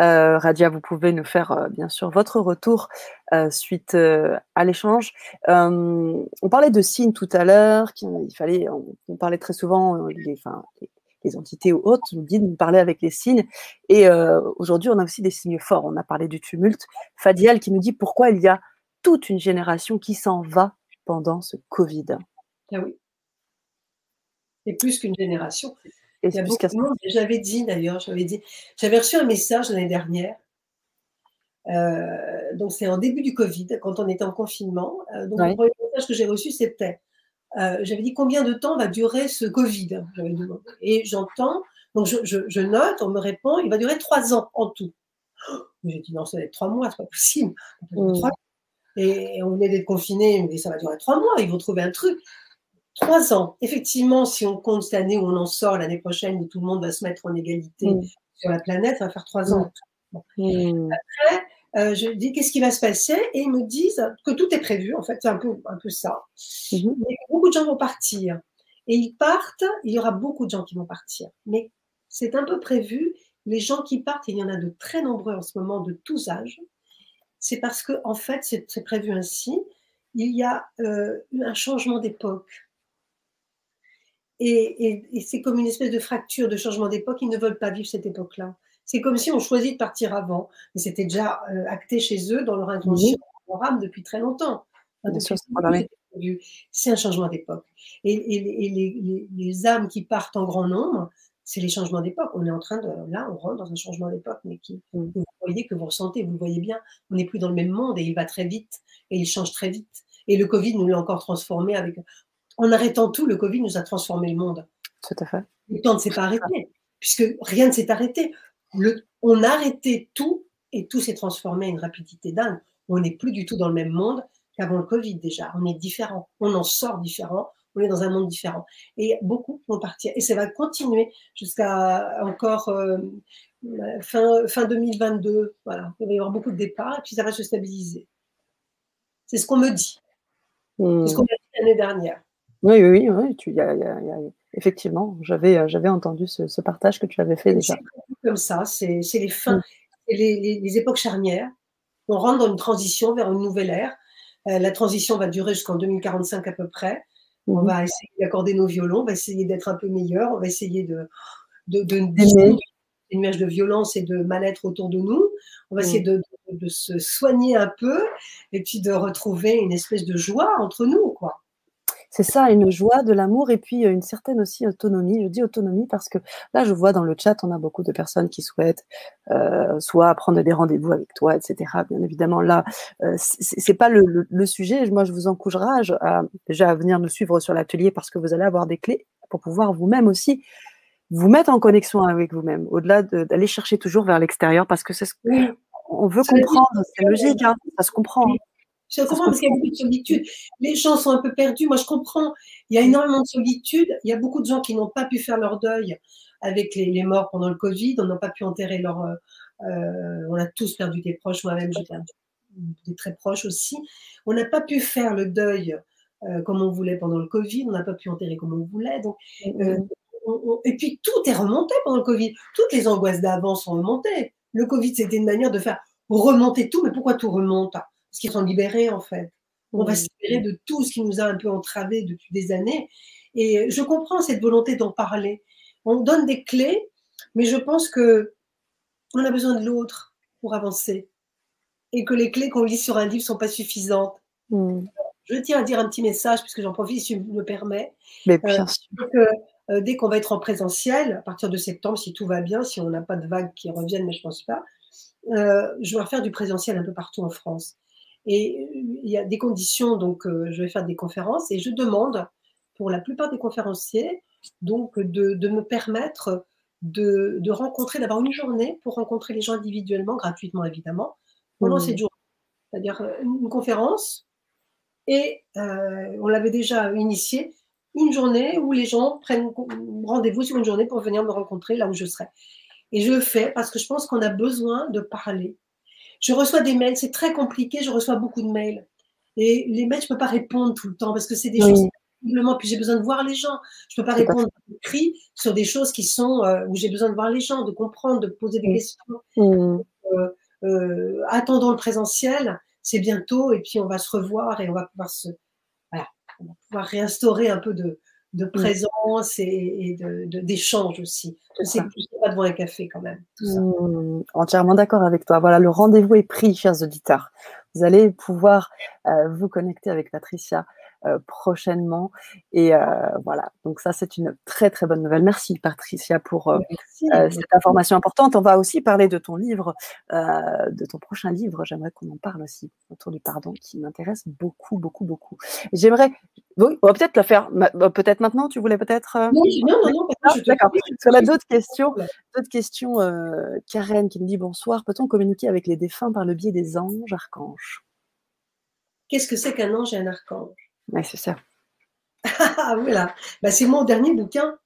Euh, Radia, vous pouvez nous faire euh, bien sûr votre retour euh, suite à l'échange. on parlait de signes tout à l'heure, il fallait, on, parlait très souvent, les, entités ou autres nous guident, nous parler avec les signes. Et aujourd'hui, on a aussi des signes forts. On a parlé du tumulte. Fadial qui nous dit pourquoi il y a toute une génération qui s'en va pendant ce Covid. Ah oui. Et plus qu'une génération. J'avais dit d'ailleurs, j'avais dit, j'avais reçu un message l'année dernière. Euh, donc c'est en début du Covid, quand on était en confinement. Euh, donc le premier message que j'ai reçu, c'était euh, j'avais dit combien de temps va durer ce Covid? Et j'entends, donc je, note, on me répond, il va durer trois ans en tout. *gasps* J'ai dit non, ça va être trois mois, c'est pas possible. Mmh. Et on venait d'être confinés, mais ça va durer trois mois, ils vont trouver un truc. Trois ans. Effectivement, si on compte cette année où on en sort, l'année prochaine où tout le monde va se mettre en égalité mmh. sur la planète, ça va faire trois ans. Mmh. Après, euh, je dis qu'est-ce qui va se passer? Et ils me disent que tout est prévu. En fait, c'est un peu, un peu ça. Mhm. beaucoup de gens vont partir et ils partent. Il y aura beaucoup de gens qui vont partir, mais c'est un peu prévu. Les gens qui partent, il y en a de très nombreux en ce moment de tous âges. C'est parce que en fait, c'est prévu ainsi. Il y a euh, un changement d'époque. Et, et c'est comme une espèce de fracture, de changement d'époque. Ils ne veulent pas vivre cette époque-là. C'est comme si on choisit de partir avant. Mais c'était déjà euh, acté chez eux dans leur intention oui. depuis très longtemps. C'est un changement d'époque. Et, les, âmes qui partent en grand nombre, c'est les changements d'époque. On est en train de, là, on rentre dans un changement d'époque, mais qui, vous voyez, que vous ressentez, vous le voyez bien, on n'est plus dans le même monde et il va très vite et il change très vite. Et le Covid nous l'a encore transformé avec, en arrêtant tout, le Covid nous a transformé le monde. Tout à fait. Le temps ne s'est pas arrêté, puisque rien ne s'est arrêté on a arrêté tout et tout s'est transformé à une rapidité dingue. On n'est plus du tout dans le même monde qu'avant le Covid déjà. On est différent. On en sort différent. On est dans un monde différent. Et beaucoup vont partir. Et ça va continuer jusqu'à encore euh, fin, fin 2022. Voilà. Il va y avoir beaucoup de départs et puis ça va se stabiliser. C'est ce qu'on me dit. C'est ce qu'on m'a dit l'année dernière. Oui, oui, oui. Tu, y a, effectivement, j'avais, euh, j'avais entendu ce, partage que tu avais fait déjà. comme ça, c'est, les fins. Mm. les, époques charnières. On rentre dans une transition vers une nouvelle ère. Euh, la transition va durer jusqu'en 2045 à peu près. On mhm. va essayer d'accorder nos violons, on va essayer d'être un peu meilleur, on va essayer de, de, de, de une image de violence et de mal-être autour de nous. On va essayer de, de, se soigner un peu et puis de retrouver une espèce de joie entre nous, quoi c'est ça, une joie, de l'amour et puis euh, une certaine aussi autonomie. Je dis autonomie parce que là, je vois dans le chat, on a beaucoup de personnes qui souhaitent euh, soit prendre des rendez-vous avec toi, etc. Bien évidemment, là, euh, c'est pas le, sujet. Moi, je vous encourage à, déjà à venir nous suivre sur l'atelier parce que vous allez avoir des clés pour pouvoir vous-même aussi vous mettre en connexion avec vous-même, au-delà d'aller chercher toujours vers l'extérieur parce que c'est ce qu'on veut comprendre. C'est logique, hein, ça se comprend. Je comprends parce qu'il y a beaucoup de solitude. Les gens sont un peu perdus. Moi, je comprends. Il y a énormément de solitude. Il y a beaucoup de gens qui n'ont pas pu faire leur deuil avec les, morts pendant le Covid. On n'a pas pu enterrer leur. Euh, euh, on a tous perdu des proches. Moi-même, j'ai perdu des très proches aussi. On n'a pas pu faire le deuil euh, comme on voulait pendant le Covid. On n'a pas pu enterrer comme on voulait. Donc, et puis tout est remonté pendant le Covid. Toutes les angoisses d'avant sont remontées. Le Covid, c'était une manière de faire remonter tout. Mais pourquoi tout remonte? Parce qu'ils sont libérés en fait. On va se libérer de tout ce qui nous a un peu entravé depuis des années. Et je comprends cette volonté d'en parler. On donne des clés, mais je pense que on a besoin de l'autre pour avancer. Et que les clés qu'on lit sur un livre ne sont pas suffisantes. Mm. Je tiens à dire un petit message, puisque j'en profite si tu me permets. Mais bien sûr. Euh, euh, dès qu'on va être en présentiel, à partir de septembre, si tout va bien, si on n'a pas de vagues qui reviennent, mais je ne pense pas, euh, je vais refaire du présentiel un peu partout en France. Et il y a des conditions, donc euh, je vais faire des conférences et je demande pour la plupart des conférenciers donc de, de me permettre de, de rencontrer, d'avoir une journée pour rencontrer les gens individuellement, gratuitement évidemment, pendant mmh. cette journée. C'est-à-dire euh, une, conférence et euh, on l'avait déjà initié, une journée où les gens prennent rendez-vous sur une journée pour venir me rencontrer là où je serai. Et je le fais parce que je pense qu'on a besoin de parler je reçois des mails, c'est très compliqué, je reçois beaucoup de mails. Et les mails, je ne peux pas répondre tout le temps parce que c'est des choses puis j'ai besoin de voir les gens. Je ne peux pas répondre par écrit sur des choses qui sont euh, où j'ai besoin de voir les gens, de comprendre, de poser des questions. Euh, euh, attendons le présentiel, c'est bientôt, et puis on va se revoir et on va pouvoir se, voilà, on va pouvoir réinstaurer un peu de, de présence et, d'échange aussi. C'est pas devant un café quand même. Mmh, entièrement d'accord avec toi. Voilà, le rendez-vous est pris, chers auditeurs. Vous allez pouvoir euh, vous connecter avec Patricia prochainement. Et euh, voilà, donc ça, c'est une très, très bonne nouvelle. Merci, Patricia, pour euh, cette information importante. On va aussi parler de ton livre, de ton prochain livre. J'aimerais qu'on en parle aussi autour du pardon, qui m'intéresse beaucoup, beaucoup, beaucoup. J'aimerais, oui, on va peut-être le faire, peut-être maintenant, tu voulais peut-être. Non, non, non, ah, D'accord. Parce qu'on a d'autres questions. D'autres questions. Karen qui me dit bonsoir. Peut-on communiquer avec les défunts par le biais des anges, archanges? Qu'est-ce que c'est qu'un ange et un archange? Oui, c'est ça. ah voilà. Bah, c'est mon dernier bouquin,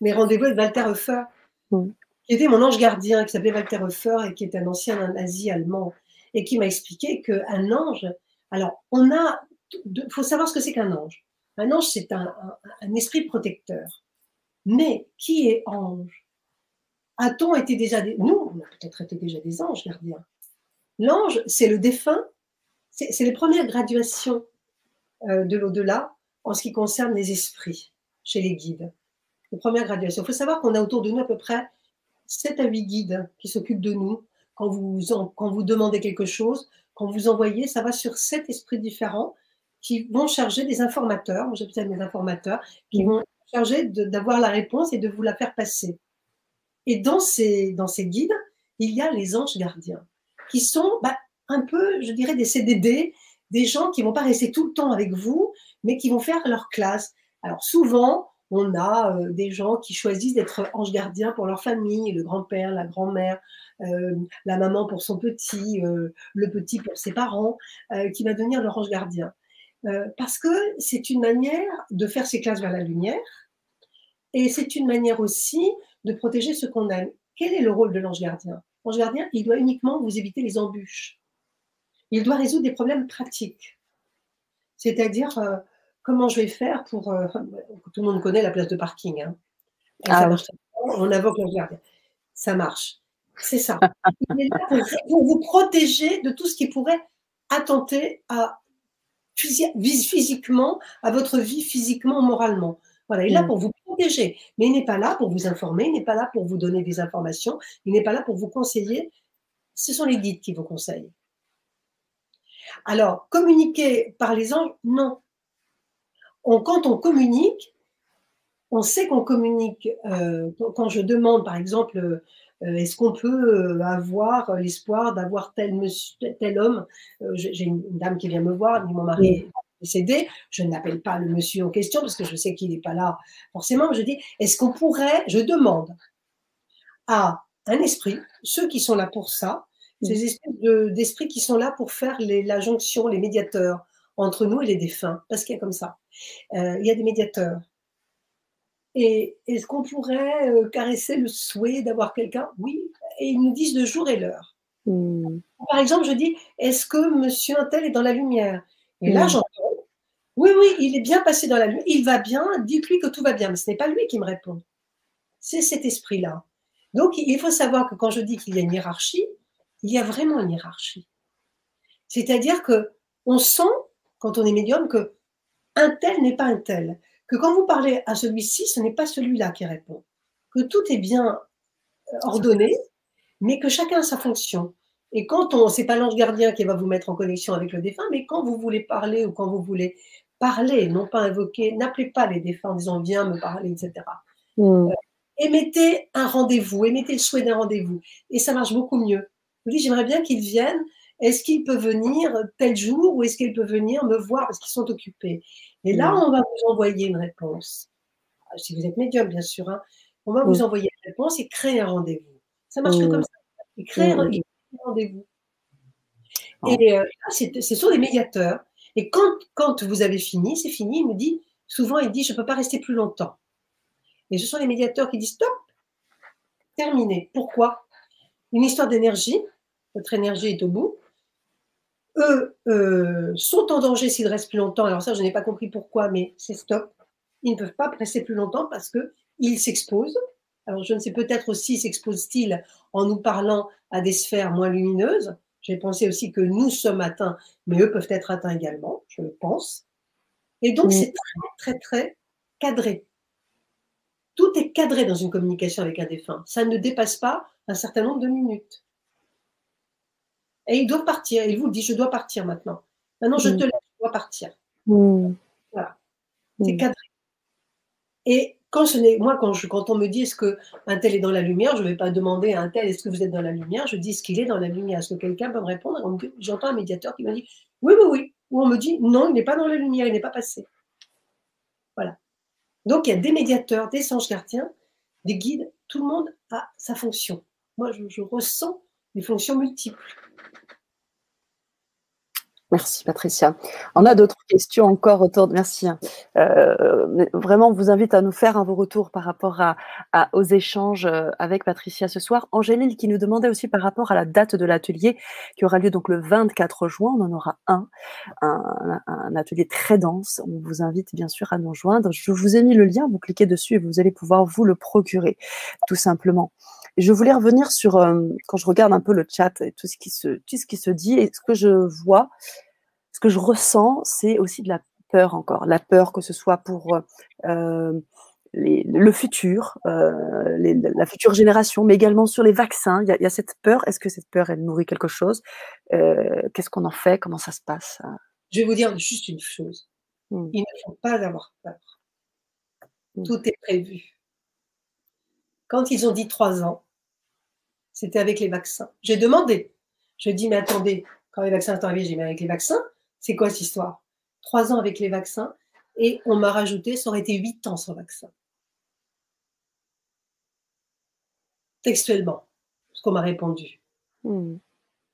Mes rendez-vous avec Walter Hofer, mm. qui était mon ange gardien, qui s'appelait Walter Hofer et qui est un ancien nazi allemand, et qui m'a expliqué qu'un ange, alors on a, il faut savoir ce que c'est qu'un ange. Un ange, c'est un, esprit protecteur. Mais qui est ange? A-t-on été déjà des... Nous, on a peut-être été déjà des anges gardiens. L'ange, c'est le défunt, c'est les premières graduations de l'au-delà en ce qui concerne les esprits chez les guides. Les premières graduations. Il faut savoir qu'on a autour de nous à peu près 7 à 8 guides qui s'occupent de nous. Quand vous, quand vous demandez quelque chose, quand vous envoyez, ça va sur 7 esprits différents qui vont charger des informateurs, j'appelle des informateurs, qui vont charger d'avoir la réponse et de vous la faire passer. Et dans ces, dans ces guides, il y a les anges gardiens, qui sont bah, un peu, je dirais, des CDD, des gens qui vont pas rester tout le temps avec vous, mais qui vont faire leur classe. Alors souvent, on a euh, des gens qui choisissent d'être ange gardien pour leur famille, le grand-père, la grand-mère, euh, la maman pour son petit, euh, le petit pour ses parents, qui va devenir leur ange gardien. parce que c'est une manière de faire ses classes vers la lumière, et c'est une manière aussi de protéger ce qu'on aime. Quel est le rôle de l'ange gardien? L'ange gardien, il doit uniquement vous éviter les embûches il doit résoudre des problèmes pratiques. C'est-à-dire, euh, comment je vais faire pour. Euh, *laughs* tout le monde connaît la place de parking. Hein. Ah on invoque le gardien. Ça marche. C'est ça. *laughs* Il est là pour, vous protéger de tout ce qui pourrait attenter à physiquement, à votre vie physiquement, moralement. Voilà, il est là mm. pour vous protéger, mais il n'est pas là pour vous informer, il n'est pas là pour vous donner des informations, il n'est pas là pour vous conseiller. Ce sont les guides qui vous conseillent. Alors, communiquer par les anges, non. quand on communique, on sait qu'on communique. Euh, quand je demande, par exemple, euh, est-ce qu'on peut euh, avoir l'espoir d'avoir tel, monsieur, tel homme J'ai une dame qui vient me voir, dit mon mari est décédé, je n'appelle pas le monsieur en question parce que je sais qu'il n'est pas là forcément. Je dis, est-ce qu'on pourrait, je demande à un esprit, ceux qui sont là pour ça, ces espèces d'esprits qui sont là pour faire les, la jonction, les médiateurs entre nous et les défunts, parce qu'il y a comme ça. il y a des médiateurs et est-ce qu'on pourrait euh, caresser le souhait d'avoir quelqu'un? Oui. Et ils nous disent le jour et l'heure. Hmm. Par exemple, je dis Est-ce que monsieur Intel est dans la lumière? Et là, hmm. j'entends Oui, oui, il est bien passé dans la lumière. Il va bien. Dites-lui que tout va bien. Mais ce n'est pas lui qui me répond. C'est cet esprit-là. Donc, il faut savoir que quand je dis qu'il y a une hiérarchie, il y a vraiment une hiérarchie. C'est-à-dire que on sent, quand on est médium, que un tel n'est pas un tel que quand vous parlez à celui-ci, ce n'est pas celui-là qui répond, que tout est bien euh, ordonné, mais que chacun a sa fonction. Et quand on, c'est pas l'ange gardien qui va vous mettre en connexion avec le défunt, mais quand vous voulez parler ou quand vous voulez parler, non pas invoquer, n'appelez pas les défunts en disant viens me parler, etc. Mm. Euh, émettez un rendez-vous, émettez le souhait d'un rendez-vous, et ça marche beaucoup mieux. Vous dites j'aimerais bien qu'ils viennent. Est-ce qu'il peut venir tel jour ou est-ce qu'il peut venir me voir parce qu'ils sont occupés? Et là, on va vous envoyer une réponse. Ah, si vous êtes médium, bien sûr, hein. on va vous envoyer une réponse et créer un rendez-vous. Ça marche comme ça. Créer un rendez-vous. Et euh, ce sont des médiateurs. Et quand, quand vous avez fini, c'est fini, il me dit, souvent il dit, je ne peux pas rester plus longtemps. Et ce sont les médiateurs qui disent, stop, terminé. Pourquoi? Une histoire d'énergie, votre énergie est au bout, eux euh, sont en danger s'ils restent plus longtemps. Alors ça, je n'ai pas compris pourquoi, mais c'est stop. Ils ne peuvent pas rester plus longtemps parce qu'ils s'exposent. Alors je ne sais peut-être aussi s'exposent-ils en nous parlant à des sphères moins lumineuses. J'ai pensé aussi que nous sommes atteints, mais eux peuvent être atteints également, je le pense. Et donc c'est très, très, très cadré. Tout est cadré dans une communication avec un défunt. Ça ne dépasse pas un certain nombre de minutes. Et il doit partir. Il vous dit, je dois partir maintenant. Maintenant, je mm. te laisse, je dois partir. Mm. Voilà. C'est mm. cadré. Et quand ce n'est, moi, quand, je, quand on me dit est-ce qu'un tel est dans la lumière, je ne vais pas demander à un tel est-ce que vous êtes dans la lumière, je dis ce qu'il est dans la lumière? Est-ce que quelqu'un peut me répondre? J'entends un médiateur qui me dit oui, oui, oui. Ou on me dit non, il n'est pas dans la lumière, il n'est pas passé. Voilà. Donc il y a des médiateurs, des anges gardiens, des guides, tout le monde a sa fonction. Moi, je ressens des fonctions multiples. Merci Patricia. On a d'autres questions encore autour de merci. Hein. Euh, vraiment, on vous invite à nous faire un vos retours par rapport à, aux échanges euh, avec Patricia ce soir. Angéline qui nous demandait aussi par rapport à la date de l'atelier qui aura lieu donc le 24 juin. On en aura un, un, un, atelier très dense. On vous invite bien sûr à nous joindre. Je vous ai mis le lien, vous cliquez dessus et vous allez pouvoir vous le procurer tout simplement. Je voulais revenir sur euh, quand je regarde un peu le chat et tout ce qui se tout ce qui se dit et ce que je vois ce que je ressens, c'est aussi de la peur encore, la peur que ce soit pour euh, le futur, euh, la future génération, mais également sur les vaccins. Il y a, cette peur. Est-ce que cette peur, elle nourrit quelque chose? Euh, Qu'est-ce qu'on en fait? Comment ça se passe? Je vais vous dire juste une chose. Hmm. Il ne faut pas avoir peur. Hmm. Tout est prévu. Quand ils ont dit trois ans, c'était avec les vaccins. J'ai demandé. Je dis, mais attendez, quand les vaccins sont arrivés, j'ai dit, mais avec les vaccins, c'est quoi cette histoire? Trois ans avec les vaccins et on m'a rajouté, ça aurait été huit ans sans vaccin. Textuellement, ce qu'on m'a répondu. Hmm.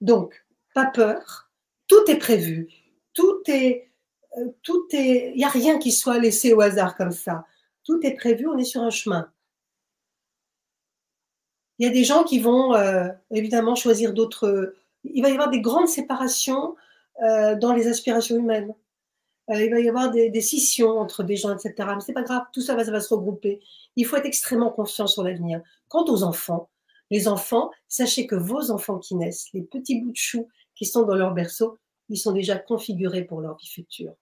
Donc, pas peur, tout est prévu, tout est, euh, tout est, il n'y a rien qui soit laissé au hasard comme ça. Tout est prévu, on est sur un chemin. Il y a des gens qui vont euh, évidemment choisir d'autres. Il va y avoir des grandes séparations euh, dans les aspirations humaines. Euh, il va y avoir des, scissions entre des gens, etc. Mais c'est pas grave, tout ça va, ça va se regrouper. Il faut être extrêmement confiant sur l'avenir. Quant aux enfants, Les enfants, sachez que vos enfants qui naissent, les petits bouts de chou qui sont dans leur berceau, ils sont déjà configurés pour leur vie future.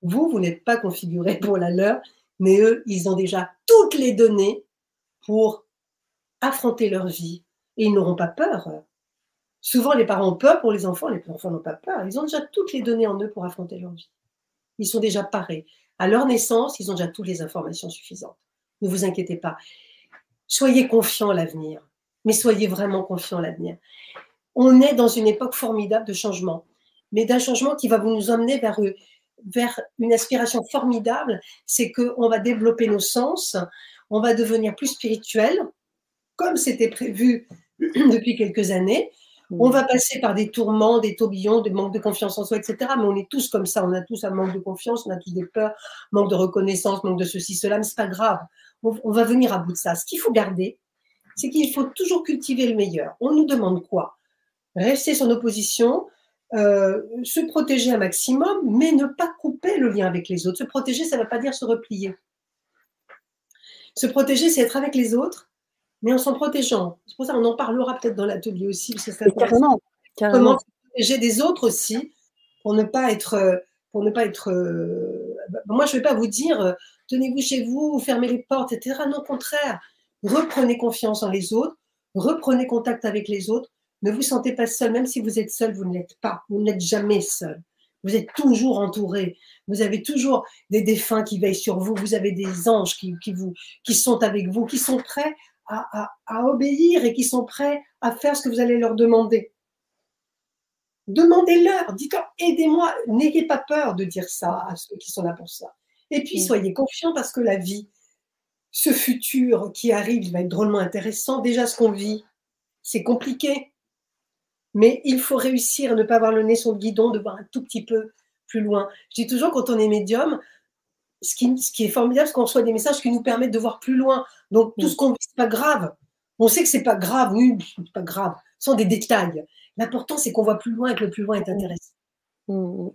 Vous, vous n'êtes pas configurés pour la leur, mais eux, ils ont déjà toutes les données pour affronter leur vie. Et ils n'auront pas peur. Souvent, les parents ont peur pour les enfants, les enfants n'ont pas peur. Ils ont déjà toutes les données en eux pour affronter leur vie. Ils sont déjà parés. À leur naissance, ils ont déjà toutes les informations suffisantes. Ne vous inquiétez pas. Soyez confiants à l'avenir, mais soyez vraiment confiants à l'avenir. On est dans une époque formidable de changement, mais d'un changement qui va vous nous emmener vers, vers une aspiration formidable, c'est qu'on va développer nos sens, on va devenir plus spirituel, comme c'était prévu *clears throat* depuis quelques années. On va passer par des tourments, des tourbillons, des manques de confiance en soi, etc. Mais on est tous comme ça. On a tous un manque de confiance, on a tous des peurs, manque de reconnaissance, manque de ceci, cela. Mais c'est pas grave. On, va venir à bout de ça. Ce qu'il faut garder, c'est qu'il faut toujours cultiver le meilleur. On nous demande quoi? Rester sur nos positions, euh, se protéger un maximum, mais ne pas couper le lien avec les autres. Se protéger, ça ne veut pas dire se replier. Se protéger, c'est être avec les autres, mais en s'en protégeant. C'est pour ça qu'on en parlera peut-être dans l'atelier aussi. carrément, Comment se protéger des autres aussi pour ne pas être. Pour ne pas être euh, moi, je ne vais pas vous dire euh, tenez-vous chez vous, fermez les portes, etc. Non, au contraire. Reprenez confiance en les autres, reprenez contact avec les autres. Ne vous sentez pas seul, même si vous êtes seul, vous ne l'êtes pas. Vous n'êtes jamais seul. Vous êtes toujours entouré. Vous avez toujours des défunts qui veillent sur vous. Vous avez des anges qui, vous, qui sont avec vous, qui sont prêts à, obéir et qui sont prêts à faire ce que vous allez leur demander. Demandez-leur, dites-leur, aidez-moi, n'ayez pas peur de dire ça à ceux qui sont là pour ça. Et puis, mm. soyez confiants parce que la vie, ce futur qui arrive, il va être drôlement intéressant. Déjà, ce qu'on vit, c'est compliqué. Mais il faut réussir à ne pas avoir le nez sur le guidon, de voir un tout petit peu plus loin. Je dis toujours, quand on est médium, ce qui, ce qui est formidable, c'est qu'on reçoit des messages qui nous permettent de voir plus loin. Donc, tout mm. ce qu'on vit, c'est pas grave. On sait que c'est pas grave, oui, c'est pas grave. Ce sont des détails. L'important, c'est qu'on voit plus loin et que le plus loin est intéressant. Mm,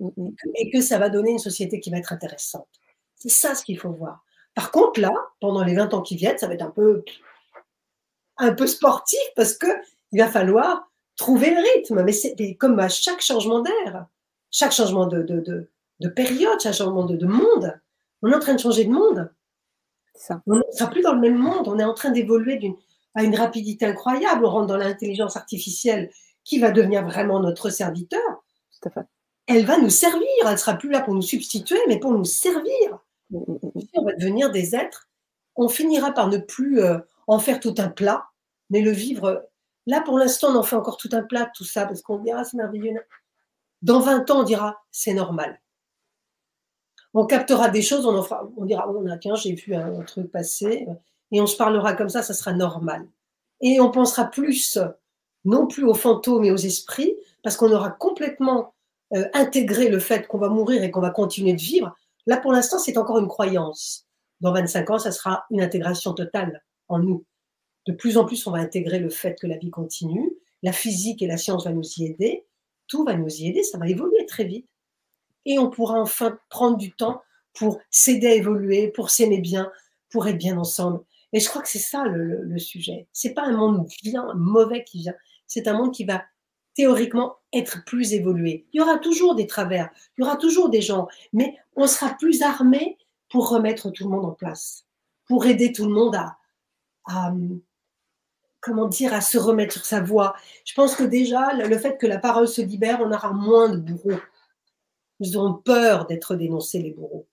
et que ça va donner une société qui va être intéressante. C'est ça ce qu'il faut voir. Par contre, là, pendant les 20 ans qui viennent, ça va être un peu, un peu sportif parce qu'il va falloir trouver le rythme. Mais c'est comme à chaque changement d'air, chaque changement de, de, période, chaque changement de, monde, on est en train de changer de monde. Ça. On ne sera plus dans le même monde. On est en train d'évoluer à une rapidité incroyable. On rentre dans l'intelligence artificielle qui va devenir vraiment notre serviteur. Elle va nous servir. Elle ne sera plus là pour nous substituer, mais pour nous servir. On va devenir des êtres. On finira par ne plus euh, en faire tout un plat, mais le vivre. Là, pour l'instant, on en fait encore tout un plat, tout ça, parce qu'on dira c'est merveilleux. Dans 20 ans, on dira c'est normal. On captera des choses, on, en fera, on dira oh, tiens, j'ai vu un, truc passer, et on se parlera comme ça, ça sera normal. Et on pensera plus, non plus aux fantômes et aux esprits, parce qu'on aura complètement euh, intégré le fait qu'on va mourir et qu'on va continuer de vivre, Là, pour l'instant, c'est encore une croyance. Dans 25 ans, ça sera une intégration totale en nous. De plus en plus, on va intégrer le fait que la vie continue. La physique et la science vont nous y aider. Tout va nous y aider. Ça va évoluer très vite. Et on pourra enfin prendre du temps pour s'aider à évoluer, pour s'aimer bien, pour être bien ensemble. Et je crois que c'est ça le, le sujet. C'est pas un monde bien mauvais qui vient. C'est un monde qui va théoriquement être plus évolué. Il y aura toujours des travers, il y aura toujours des gens, mais on sera plus armé pour remettre tout le monde en place, pour aider tout le monde à, comment dire, à se remettre sur sa voie. Je pense que déjà, le fait que la parole se libère, on aura moins de bourreaux. Ils auront peur d'être dénoncés, les bourreaux.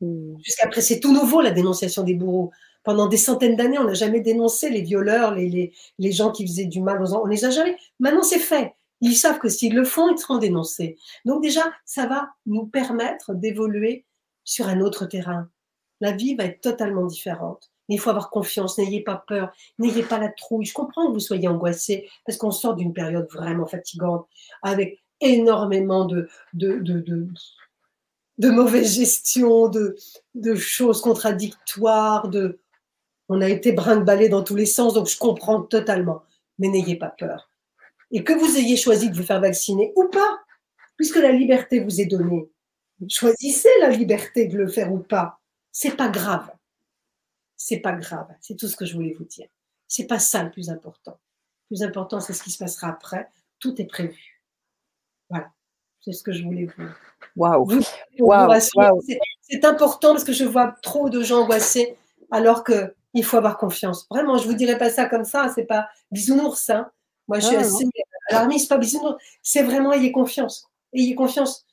Hmm. Jusqu'après, c'est tout nouveau, la dénonciation des bourreaux. Pendant des centaines d'années, on n'a jamais dénoncé les violeurs, les, les, gens qui faisaient du mal aux enfants. On les a jamais. Maintenant, c'est fait. Ils savent que s'ils le font, ils seront dénoncés. Donc déjà, ça va nous permettre d'évoluer sur un autre terrain. La vie va être totalement différente. il faut avoir confiance, n'ayez pas peur, n'ayez pas la trouille. Je comprends que vous soyez angoissé parce qu'on sort d'une période vraiment fatigante avec énormément de, de, de, de, mauvaise gestion, de, de choses contradictoires, de... on a été brinque-ballé dans tous les sens, donc je comprends totalement. Mais n'ayez pas peur et que vous ayez choisi de vous faire vacciner ou pas, puisque la liberté vous est donnée, choisissez la liberté de le faire ou pas. C'est pas grave. C'est pas grave. C'est tout ce que je voulais vous dire. C'est pas ça le plus important. Le plus important, c'est ce qui se passera après. Tout est prévu. Voilà. C'est ce que je voulais vous. Waouh! C'est important parce que je vois trop de gens angoissés alors qu'il faut avoir confiance. Vraiment, je ne vous dirais pas ça comme ça, c'est pas bisounours. Hein. Moi, je suis assez alarmiste, pas bisounours. C'est vraiment ayez confiance. Ayez confiance.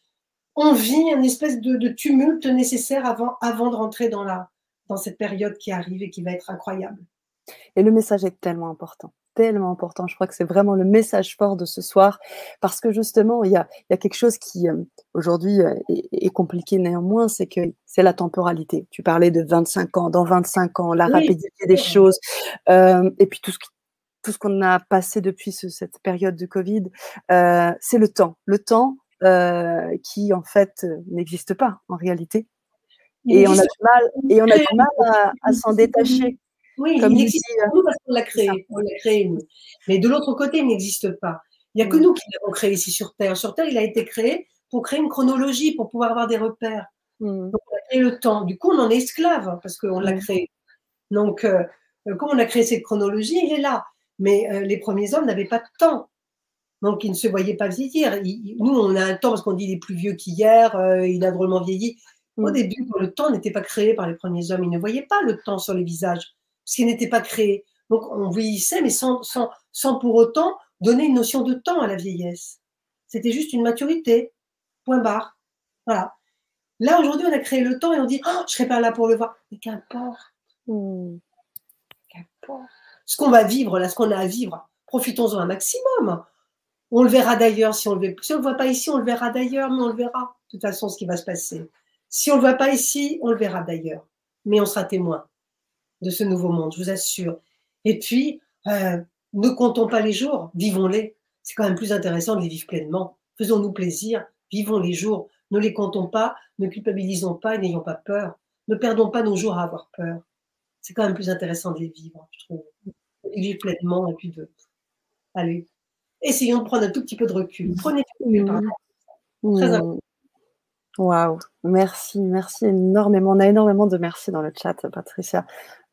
On vit une espèce de, tumulte nécessaire avant, avant de rentrer dans, la, dans cette période qui arrive et qui va être incroyable. Et le message est tellement important tellement important. Je crois que c'est vraiment le message fort de ce soir, parce que justement, il y a, il y a quelque chose qui euh, aujourd'hui euh, est, compliqué néanmoins, c'est que c'est la temporalité. Tu parlais de 25 ans, dans 25 ans, la rapidité des choses, euh, et puis tout ce tout ce qu'on a passé depuis cette période de Covid, c'est le temps. Le temps qui, en fait, n'existe pas en réalité. Et on, a du mal, et on a du mal à s'en *laughs* détacher. Oui, il n'existe pas parce qu'on l'a créé. On l'a créé, Mais de l'autre côté, il n'existe pas. Il n'y a que mm. nous qui l'avons créé ici sur Terre. Sur Terre, il a été créé pour créer une chronologie, pour pouvoir avoir des repères. Mm. Donc, on a créé le temps. Du coup, on en est esclave hein, parce qu'on l'a mm. créé. Donc, euh, euh, comme on a créé cette chronologie, il est là. Mais euh, les premiers hommes n'avaient pas de temps. Donc, ils ne se voyaient pas vieillir. nous, on a un temps parce qu'on dit qu'il est plus vieux qu'hier, il a drôlement vieilli. Au début, le temps n'était pas créé par les premiers hommes, ils ne voyaient pas le temps sur les visages ce qui n'était pas créé. Donc on vieillissait, mais sans, sans, pour autant donner une notion de temps à la vieillesse. C'était juste une maturité. Point barre. Voilà. Là, aujourd'hui, on a créé le temps et on dit oh, Je serai pas là pour le voir. Mais qu'importe. Hmm. Qu'importe. Ce qu'on va vivre, là, ce qu'on a à vivre, profitons-en un maximum. On le verra d'ailleurs. Si on le si on le voit pas ici, on le verra d'ailleurs, mais on le verra. De toute façon, ce qui va se passer. Si on le voit pas ici, on le verra d'ailleurs. Mais on sera témoin de ce nouveau monde, je vous assure. Et puis, euh, ne comptons pas les jours, vivons-les. C'est quand même plus intéressant de les vivre pleinement. Faisons-nous plaisir, vivons les jours, ne les comptons pas, ne culpabilisons pas et n'ayons pas peur. Ne perdons pas nos jours à avoir peur. C'est quand même plus intéressant de les vivre, je trouve. Les vivre pleinement et puis de. Allez, essayons de prendre un tout petit peu de recul. Prenez du recul. Très important. Waouh, merci, merci énormément. On a énormément de merci dans le chat, Patricia.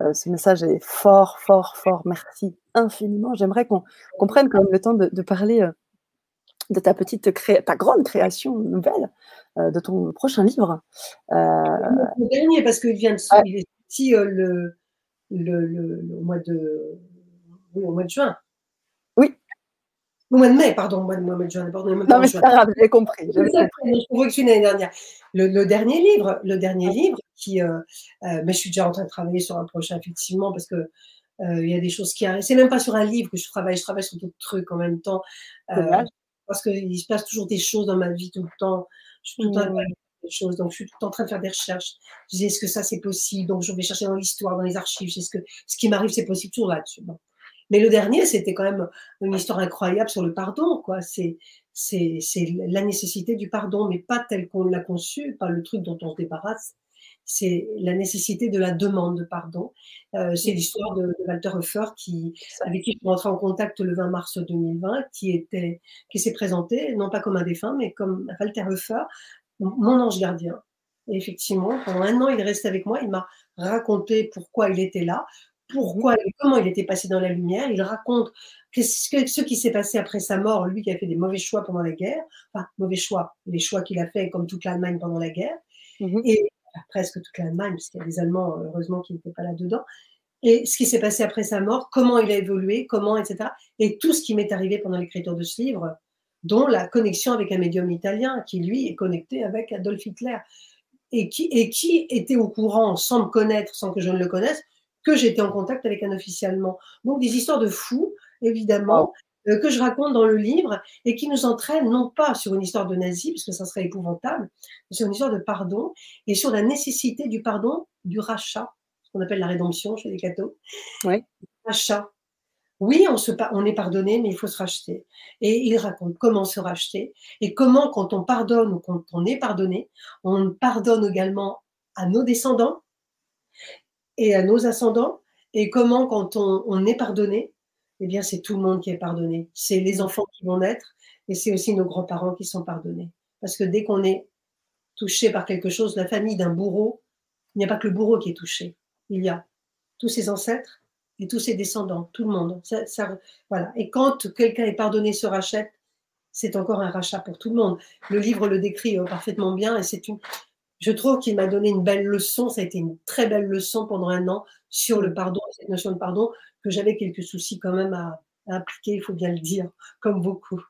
Euh, ce message est fort, fort, fort. Merci infiniment. J'aimerais qu'on prenne quand même le temps de, parler euh, de ta petite ta grande création nouvelle, euh, de ton prochain livre. Le dernier, parce qu'il vient de sortir, il est sorti le, le, mois de, oui, au mois de juin. Au mois de mai, pardon, au mois de, juin. Pardon, non, mais c'est pas grave, j'ai compris. Je compris. que l'année dernière. Le, dernier livre, le dernier livre, qui, euh, euh, mais je suis déjà en train de travailler sur un prochain, effectivement, parce que euh, il y a des choses qui arrivent. C'est même pas sur un livre que je travaille, je travaille sur d'autres trucs en même temps. parce qu'il se passe toujours des choses dans ma vie tout le temps. Je suis tout le temps mmh. des choses, donc je suis tout le temps en train de faire des recherches. Je dis, est-ce que ça c'est possible? Donc je vais chercher dans l'histoire, dans les archives, est-ce que ce qui m'arrive c'est possible, toujours là-dessus. Mais le dernier, c'était quand même une histoire incroyable sur le pardon, quoi. C'est, c'est, la nécessité du pardon, mais pas tel qu'on l'a conçu, pas le truc dont on se débarrasse. C'est la nécessité de la demande de pardon. Euh, c'est l'histoire de, Walter Hofer qui, avec qui je suis rentrée en contact le 20 mars 2020, qui était, qui s'est présenté, non pas comme un défunt, mais comme Walter Hofer, mon ange gardien. Et effectivement, pendant un an, il est resté avec moi. Il m'a raconté pourquoi il était là, pourquoi et comment il était passé dans la lumière. Il raconte que ce, qui s'est passé après sa mort, lui qui a fait des mauvais choix pendant la guerre, enfin mauvais choix, les choix qu'il a fait comme toute l'Allemagne pendant la guerre, mhm. et presque toute l'Allemagne, puisqu'il y a des Allemands heureusement qui n'étaient pas là-dedans, et ce qui s'est passé après sa mort, comment il a évolué, comment, etc. Et tout ce qui m'est arrivé pendant l'écriture de ce livre, dont la connexion avec un médium italien qui, lui, est connecté avec Adolf Hitler, et qui, et qui était au courant, sans me connaître, sans que je ne le connaisse, que j'étais en contact avec un officier allemand. Donc des histoires de fous, évidemment, euh, que je raconte dans le livre et qui nous entraînent non pas sur une histoire de nazi, puisque ça serait épouvantable, mais sur une histoire de pardon et sur la nécessité du pardon, du rachat, ce qu'on appelle la rédemption chez les cathos. Oui. Rachat. Oui, on, se, on est pardonné, mais il faut se racheter. Et il raconte comment se racheter et comment, quand on pardonne ou quand on est pardonné, on pardonne également à nos descendants et à nos ascendants. Et comment, quand on, est pardonné, eh bien, c'est tout le monde qui est pardonné. C'est les enfants qui vont naître et c'est aussi nos grands-parents qui sont pardonnés. Parce que dès qu'on est touché par quelque chose, la famille d'un bourreau, il n'y a pas que le bourreau qui est touché. Il y a tous ses ancêtres et tous ses descendants, tout le monde. Voilà. Et quand quelqu'un est pardonné, se rachète, c'est encore un rachat pour tout le monde. Le livre le décrit euh, parfaitement bien et c'est une. Je trouve qu'il m'a donné une belle leçon. Ça a été une très belle leçon pendant un an sur le pardon, cette notion de pardon, que j'avais quelques soucis quand même à, à appliquer, il faut bien le dire, comme beaucoup.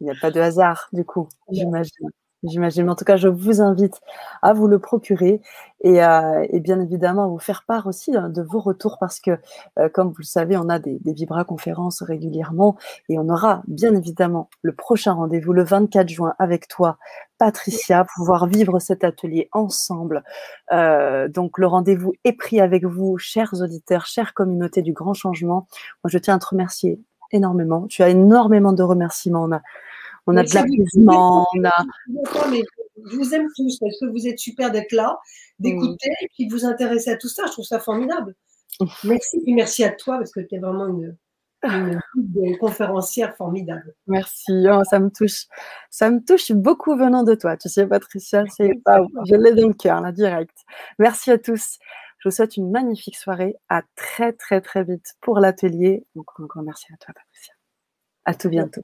Il n'y a pas de hasard, du coup, j'imagine. J'imagine. En tout cas, je vous invite à vous le procurer et, euh, et, bien évidemment à vous faire part aussi hein, de vos retours parce que, euh, comme vous le savez, on a des, des Vibra-conférences régulièrement et on aura bien évidemment le prochain rendez-vous le 24 juin avec toi, Patricia, pouvoir vivre cet atelier ensemble. Euh, donc, le rendez-vous est pris avec vous, chers auditeurs, chère communauté du grand changement. Moi, je tiens à te remercier énormément. Tu as énormément de remerciements. On a on a de l'apaisement, on a. Je vous aime tous parce que vous êtes super d'être là, d'écouter et puis de vous intéresser à tout ça. Je trouve ça formidable. Merci et merci à toi parce que tu es vraiment une, une *laughs* conférencière formidable. Merci, oh, ça me touche. Ça me touche beaucoup venant de toi. Tu sais, Patricia, c'est Je l'ai dans le cœur, là, direct. Merci à tous. Je vous souhaite une magnifique soirée. À très, très, très vite pour l'atelier. Encore merci à toi, Patricia. À tout bientôt.